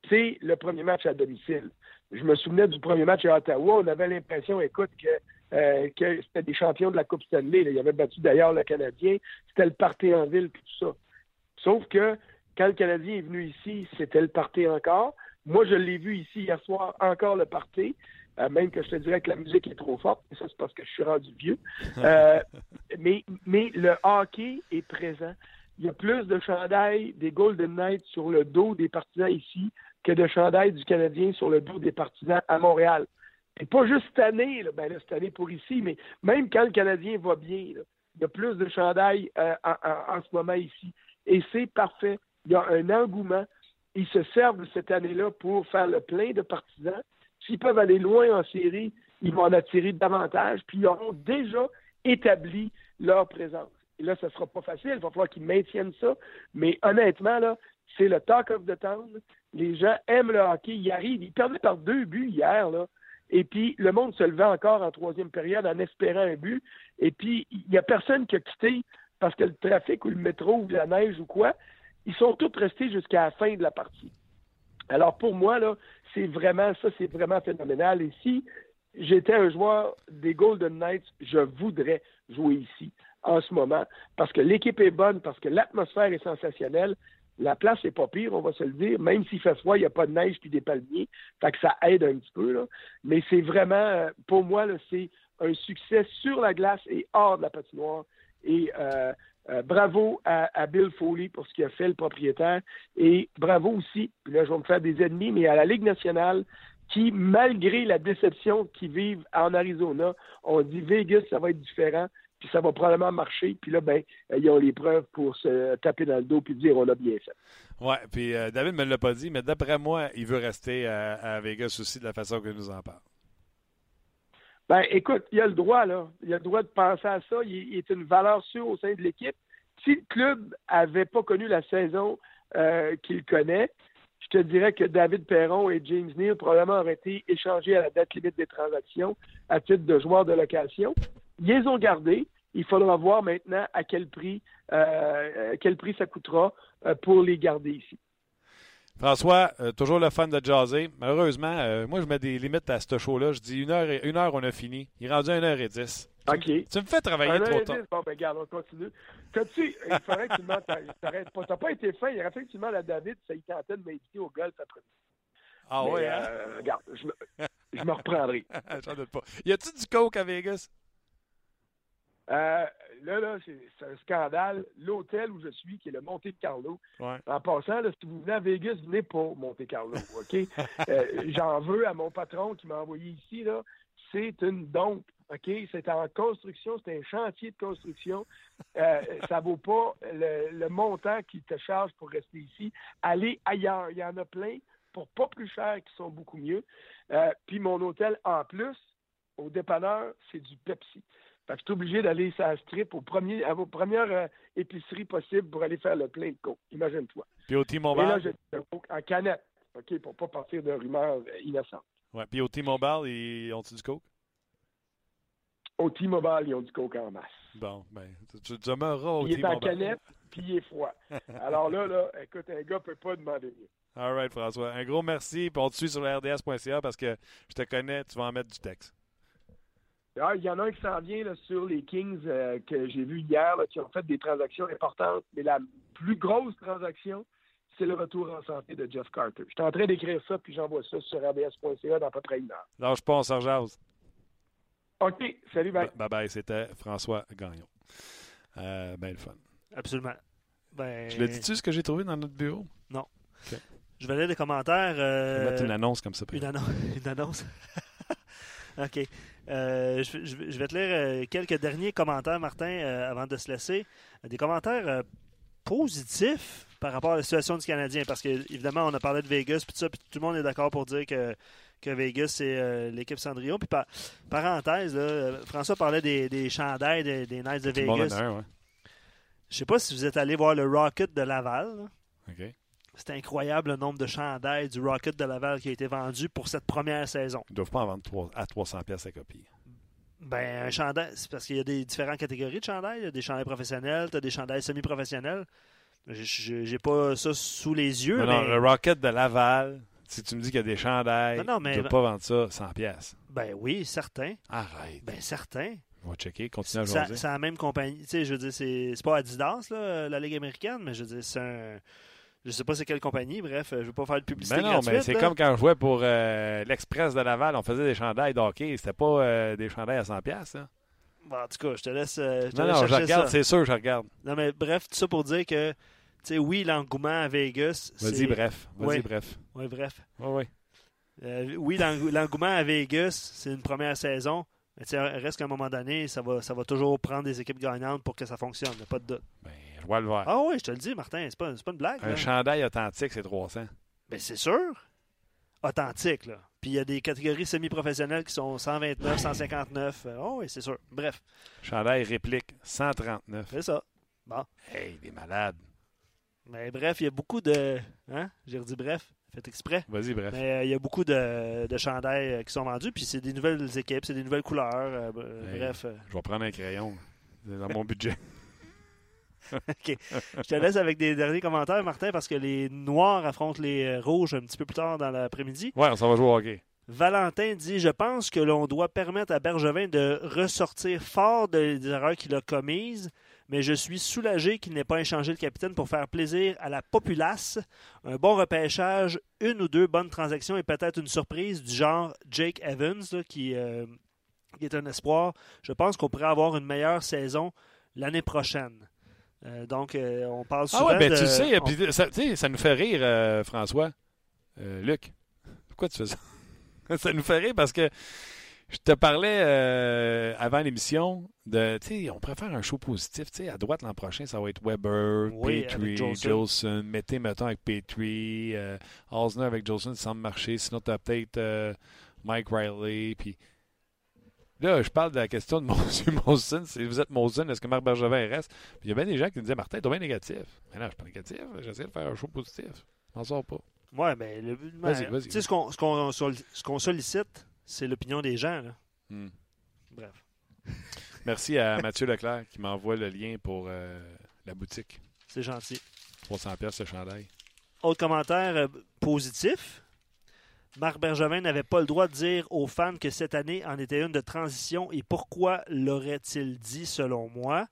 c'est le premier match à domicile. Je me souvenais du premier match à Ottawa. On avait l'impression, écoute, que, euh, c'était des champions de la Coupe Stanley. Il y avait battu d'ailleurs le Canadien. C'était le party en ville, tout ça. Sauf que quand le Canadien est venu ici, c'était le party encore. Moi, je l'ai vu ici hier soir, encore le party. Euh, même que je te dirais que la musique est trop forte, et ça c'est parce que je suis rendu vieux. *laughs* Euh, mais, mais le hockey est présent. Il y a plus de chandails des Golden Knights sur le dos des partisans ici que de chandails du Canadien sur le dos des partisans à Montréal. Et pas juste cette année, là, ben là, cette année pour ici, mais même quand le Canadien va bien, il y a plus de chandails euh, en, ce moment ici. Et c'est parfait. Il y a un engouement. Ils se servent de cette année-là pour faire le plein de partisans. S'ils peuvent aller loin en série, ils vont en attirer davantage, puis ils auront déjà établi leur présence. Et là, ce ne sera pas facile, il va falloir qu'ils maintiennent ça, mais honnêtement, là, c'est le talk of the town. Les gens aiment le hockey, ils arrivent, ils perdaient par deux buts hier, là. Et puis, le monde se levait encore en troisième période en espérant un but. Et puis, il n'y a personne qui a quitté parce que le trafic ou le métro ou la neige ou quoi. Ils sont tous restés jusqu'à la fin de la partie. Alors, pour moi, là, c'est vraiment, ça, c'est vraiment phénoménal. Et si j'étais un joueur des Golden Knights, je voudrais jouer ici en ce moment parce que l'équipe est bonne, parce que l'atmosphère est sensationnelle. La place n'est pas pire, on va se le dire. Même s'il fait froid, il n'y a pas de neige puis des palmiers. Fait que ça aide un petit peu. Là. Mais c'est vraiment, euh, pour moi, c'est un succès sur la glace et hors de la patinoire. Et euh, euh, bravo à, Bill Foley pour ce qu'il a fait, le propriétaire. Et bravo aussi, puis là, je vais me faire des ennemis, mais à la Ligue nationale, qui, malgré la déception qu'ils vivent en Arizona, on dit Vegas, ça va être différent, puis ça va probablement marcher. Puis là, ben, ils ont les preuves pour se taper dans le dos puis dire on a bien fait. Oui, puis euh, David ne me l'a pas dit, mais d'après moi, il veut rester à, à Vegas aussi de la façon que nous en parle. Ben, écoute, il a le droit, là. Il a le droit de penser à ça. Il, est une valeur sûre au sein de l'équipe. Si le club avait pas connu la saison euh, qu'il connaît, je te dirais que David Perron et James Neal probablement auraient été échangés à la date limite des transactions à titre de joueurs de location. Ils les ont gardés. Il faudra voir maintenant à quel prix, euh, quel prix ça coûtera euh, pour les garder ici. François, euh, toujours le fan de jaser. Malheureusement, euh, moi, je mets des limites à ce show-là. Je dis une heure, et, une heure, on a fini. Il est rendu à une heure et dix. OK. Tu, me fais travailler trop tard. Bon, ben, regarde, on continue. tu il faudrait que tu demandes, t'arrêtes pas. T'as pas été fin. Il aurait fallu que tu demandes à David ça il tentait de m'inviter au golf après. Ah oui, ouais, hein? Euh, regarde, je me, je me reprendrai. *laughs* J'en doute pas. Y a-tu du coke à Vegas? Euh, là, là, c'est un scandale. L'hôtel où je suis, qui est le Monte Carlo. En passant, là, si vous venez à Vegas, venez pour Monte Carlo, *laughs* OK? Euh, j'en veux à mon patron qui m'a envoyé ici, là. C'est une dompe, OK? C'est en construction, c'est un chantier de construction. Euh, ça vaut pas le, montant qu'il te charge pour rester ici. Allez ailleurs. Il y en a plein pour pas plus cher qui sont beaucoup mieux. Euh, puis mon hôtel, en plus, au dépanneur, c'est du Pepsi. Fait que je suis obligé d'aller sur la strip au premier, à vos premières euh, épiceries possibles pour aller faire le plein de coke. Imagine-toi. Puis au T-Mobile? Et là, j'ai le coke en canette. OK, pour pas partir de rumeurs innocentes. Ouais, puis au T-Mobile, ils ont-ils du coke? Au T-Mobile, ils ont du coke en masse. Bon, ben, tu, demeureras au T-Mobile. Il est en canette, puis il est froid. Alors là, là, écoute, un gars peut pas demander mieux. All right, François. Un gros merci. Puis on te suit sur rds.ca parce que je te connais, tu vas en mettre du texte. Ah, il y en a un qui s'en vient là, sur les Kings euh, que j'ai vu hier, qui ont fait des transactions importantes. Mais la plus grosse transaction, c'est le retour en santé de Jeff Carter. Je suis en train d'écrire ça, puis j'envoie ça sur rds.ca dans à peu près une heure. Lâche pas, on s'en jase. OK. Salut, bye. Bye bye. C'était François Gagnon. Euh, ben, le fun. Absolument. Ben... Je l'ai dit-tu ce que j'ai trouvé dans notre bureau? Non. Je vais lire des commentaires. Euh... Je vais mettre une annonce comme ça. Une, *laughs* une annonce. *laughs* OK. Euh, je, vais te lire euh, quelques derniers commentaires, Martin, euh, avant de se laisser. Des commentaires positifs par rapport à la situation du Canadien. Parce que, évidemment, on a parlé de Vegas, puis tout tout le monde est d'accord pour dire que, que Vegas, c'est l'équipe Cendrillon. Puis, par, parenthèse, François parlait des, des chandails des, des Knights de Vegas. Je ne sais pas si vous êtes allé voir le Rocket de Laval. OK. C'est incroyable le nombre de chandails du Rocket de Laval qui a été vendu pour cette première saison. Ils ne doivent pas en vendre à 300 pièces à copie. Ben, un chandail, c'est parce qu'il y a des différentes catégories de chandails. Il y a des chandails professionnels, tu as des chandails semi-professionnels. J'ai pas ça sous les yeux. Non, le Rocket de Laval, si tu me dis qu'il y a des chandails, non, ne doivent pas vendre ça 100 pièces. Ben oui, certain. Arrête. Ben certain. On va checker, continue à jouer. C'est la même compagnie. Tu sais, je veux dire, c'est pas Adidas, là, la Ligue américaine, mais je veux dire, c'est un je sais pas c'est quelle compagnie, bref, je ne veux pas faire de publicité. Mais non, mais c'est comme quand je jouais pour euh, l'Express de Laval, on faisait des chandails d'hockey. C'était pas euh, des chandails à 100$. Hein? Bon, en tout cas, je te laisse. Euh, non, non, je regarde, c'est sûr, je regarde. Non, mais bref, tout ça pour dire que, tu sais, oui, l'engouement à Vegas. Vas-y, bref. Vas-y, bref. Oui, bref. Oui, oui. oui, l'engouement à Vegas, c'est une première saison. Mais il reste qu'à un moment donné, ça va, ça va toujours prendre des équipes gagnantes pour que ça fonctionne. Il n'y a pas de doute. Ben, le Ah oui, je te le dis, Martin, c'est pas, pas une blague. Un chandail authentique, c'est 300. Ben, c'est sûr. Authentique, là. Puis il y a des catégories semi-professionnelles qui sont 129, 159. Oh oui, c'est sûr. Bref. Chandail réplique, 139. C'est ça. Bon. Hey, des malades. Mais bref, il y a beaucoup de. Hein? J'ai redit bref. Faites exprès. Vas-y, bref. Mais euh, il y a beaucoup de, de chandails euh, qui sont vendus. Puis c'est des nouvelles équipes, c'est des nouvelles couleurs. Euh, bref. Je vais prendre un crayon. C'est dans mon budget. *laughs* *laughs* OK. Je te laisse avec des derniers commentaires, Martin, parce que les Noirs affrontent les euh, Rouges un petit peu plus tard dans l'après-midi. Ouais, on s'en va jouer au hockey. Valentin dit Je pense que l'on doit permettre à Bergevin de ressortir fort des erreurs qu'il a commises, mais je suis soulagé qu'il n'ait pas échangé le capitaine pour faire plaisir à la populace. Un bon repêchage, une ou deux bonnes transactions et peut-être une surprise du genre Jake Evans, qui, euh, qui est un espoir. Je pense qu'on pourrait avoir une meilleure saison l'année prochaine. Euh, donc, euh, on parle souvent. Ah ouais, ben tu sais, ça, ça, nous fait rire, euh, François. Luc, pourquoi tu fais ça? *laughs* ça nous fait rire parce que je te parlais avant l'émission de, tu sais, on préfère un show positif. Tu sais, à droite l'an prochain, ça va être Weber, Petrie, Jolson. Mettez, mettons, avec Petrie, Osner avec Jolson, ça semble marcher. Sinon, tu as peut-être Mike Riley, puis Là, je parle de la question de *laughs* M. Molson. Si vous êtes Molson, est-ce que Marc Bergevin reste? Puis il y a bien des gens qui me disaient Martin, tu es bien négatif. Mais non, je suis pas négatif. J'essaie de faire un show positif. Je m'en sors pas. Oui, mais le, vas-y, vas-y. Tu sais, ce qu'on, ce qu'on, sollicite, c'est l'opinion des gens. Là. Hmm. Bref. *laughs* Merci à Mathieu Leclerc qui m'envoie le lien pour euh, la boutique. C'est gentil. 300 pièces ce chandail. Autre commentaire euh, positif? Marc Bergevin n'avait pas le droit de dire aux fans que cette année en était une de transition et pourquoi l'aurait-il dit selon moi?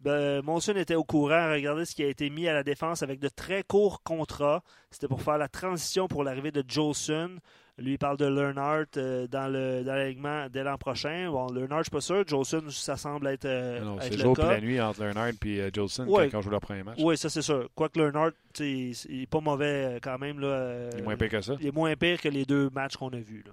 Ben, Monson était au courant. Regardez ce qui a été mis à la défense avec de très courts contrats. C'était pour faire la transition pour l'arrivée de Jolson. Lui, il parle de Learnhardt euh, dans le dans dès l'an prochain. Bon, Learnhardt, je suis pas sûr. Jolson, ça semble être, euh, non, C'est le jour et la nuit entre Learnhardt et euh, Jolson quand on joue leur premier match. Oui, ça c'est sûr. Quoique Learnhardt, il n'est pas mauvais quand même. Là, il est moins pire que ça. Il est moins pire que les deux matchs qu'on a vus.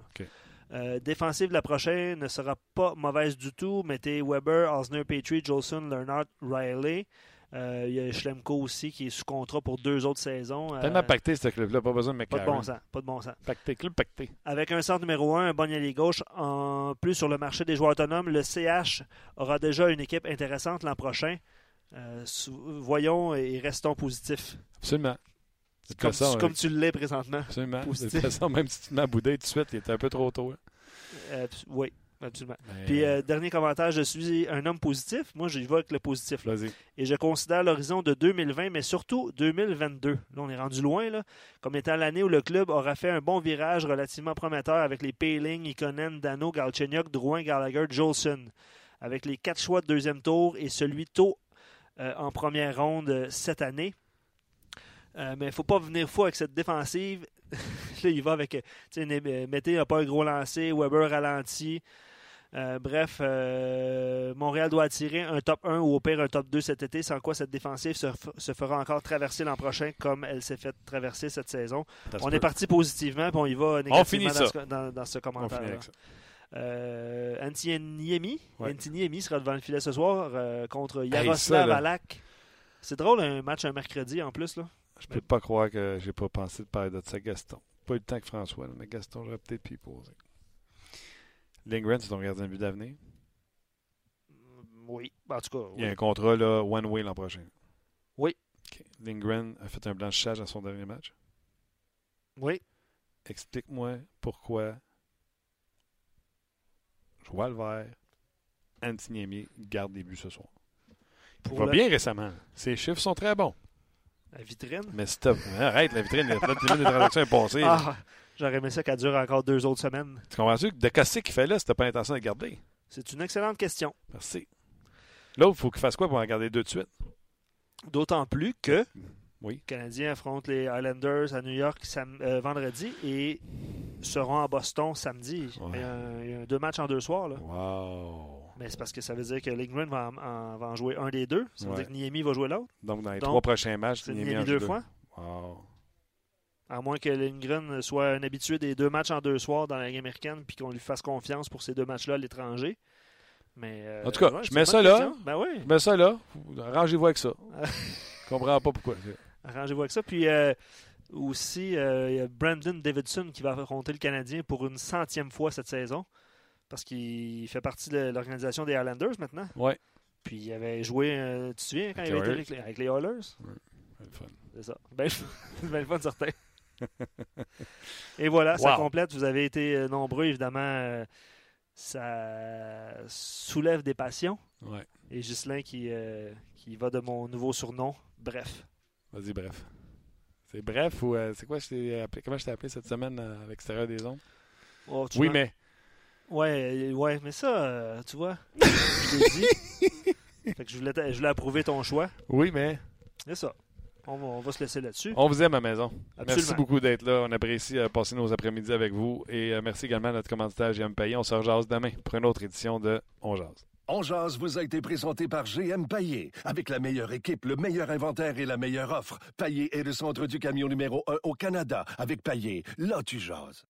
défensive la prochaine ne sera pas mauvaise du tout. Mettez Weber, Osner, Petrie, Jolson, Learnhardt, Riley. Euh, il y a Schlemko aussi qui est sous contrat pour deux autres saisons. Euh, Tellement pacté ce club-là, pas besoin de Pas de bon sens. Pas de bon sens. Pacté, club pacté. Avec un centre numéro un, un bon allié gauche, en plus sur le marché des joueurs autonomes, le CH aura déjà une équipe intéressante l'an prochain. Euh, voyons et restons positifs. Absolument. Comme, comme tu l'es présentement. Absolument. De toute façon, même si tu te mets à bouder tout de suite, il était un peu trop tôt. Hein. Euh, oui, absolument. Puis, euh, dernier commentaire, je suis un homme positif. Moi, je vais avec le positif. Et je considère l'horizon de 2020, mais surtout 2022. Là, on est rendu loin, là, comme étant l'année où le club aura fait un bon virage relativement prometteur avec les Payling, Ikonen, Dano, Galchenyuk, Drouin, Gallagher, Jolson. Avec les quatre choix de deuxième tour et celui tôt euh, en première ronde cette année. mais il ne faut pas venir fou avec cette défensive. *laughs* là, il va avec. Mété n'a pas un gros lancé, Weber ralenti. Euh, bref, euh, Montréal doit attirer un top 1 ou au pire un top 2 cet été, sans quoi cette défensive se, fera encore traverser l'an prochain comme elle s'est fait traverser cette saison. on est parti positivement, puis on y va négativement dans ce, commentaire. Euh, Antiniemi. sera devant le filet ce soir euh, contre Yaroslav Alak. C'est drôle un match un mercredi en plus. là. Je peux pas croire que j'ai pas pensé de parler de ça, Gaston. Pas eu le temps que François, mais Gaston, j'aurais peut-être pu y poser. Lindgren, c'est ton gardien de but d'avenir? Oui. En tout cas, Il y a un contrat là, one way l'an prochain. Oui. Lindgren a fait un blanchissage dans son dernier match? Oui. Explique-moi pourquoi Joël Vert, Antiniemi garde des buts ce soir. Il va bien récemment. Ses chiffres sont très bons. La vitrine? Mais stop. Arrête, la vitrine, la vitrine des transactions est passée. Ah, j'aurais aimé ça qu'elle dure encore deux autres semaines. Tu comprends-tu? De casser qu'il fait là, c'était pas l'intention de garder? C'est une excellente question. Merci. Là, il faut qu'il fasse quoi pour en garder deux de suite? D'autant plus que oui. les Canadiens affrontent les Islanders à New York euh, vendredi et seront à Boston samedi. Il, y a deux matchs en deux soirs. Là. Wow. Mais c'est parce que ça veut dire que Lindgren va en, va en jouer un des deux. Ça veut dire que Niemi va jouer l'autre. Donc, dans les trois prochains matchs, c'est Niemi, deux, fois. Wow. À moins que Lindgren soit un habitué des deux matchs en deux soirs dans la Ligue américaine puis qu'on lui fasse confiance pour ces deux matchs-là à l'étranger. Mais, euh, en tout cas, je mets ça là. Ben oui. Je mets ça là. Arrangez-vous avec ça. *laughs* je comprends pas pourquoi. Arrangez-vous avec ça. Puis euh, aussi, euh, il y a Brandon Davidson qui va affronter le Canadien pour une centième fois cette saison. Parce qu'il fait partie de l'organisation des Islanders maintenant. Oui. Puis il avait joué, euh, tu te souviens, quand il avait été avec les, Oilers? Le fun. C'est ça. Ben, ben le fun, certain. Et voilà, ça complète. Vous avez été euh, nombreux, évidemment. Euh, ça soulève des passions. Ouais. Et Ghislain qui, qui va de mon nouveau surnom, Bref. Vas-y, bref. C'est bref ou c'est quoi je appelé, comment je t'ai appelé cette semaine à l'extérieur des ondes? Oh, oui, mais Ouais, ouais, mais ça, euh, tu vois, *laughs* je l'ai dit. fait que je voulais, je voulais approuver ton choix. Oui, mais. C'est ça. On va, se laisser là-dessus. On vous aime à maison. Merci beaucoup d'être là. On apprécie euh, passer nos après-midi avec vous. Et euh, merci également à notre commanditaire GM Payé. On se rejase demain pour une autre édition de On Jase. On Jase vous a été présenté par GM Paillé. Avec la meilleure équipe, le meilleur inventaire et la meilleure offre. Paillé est le centre du camion numéro 1 au Canada. Avec Paillé, là tu jases.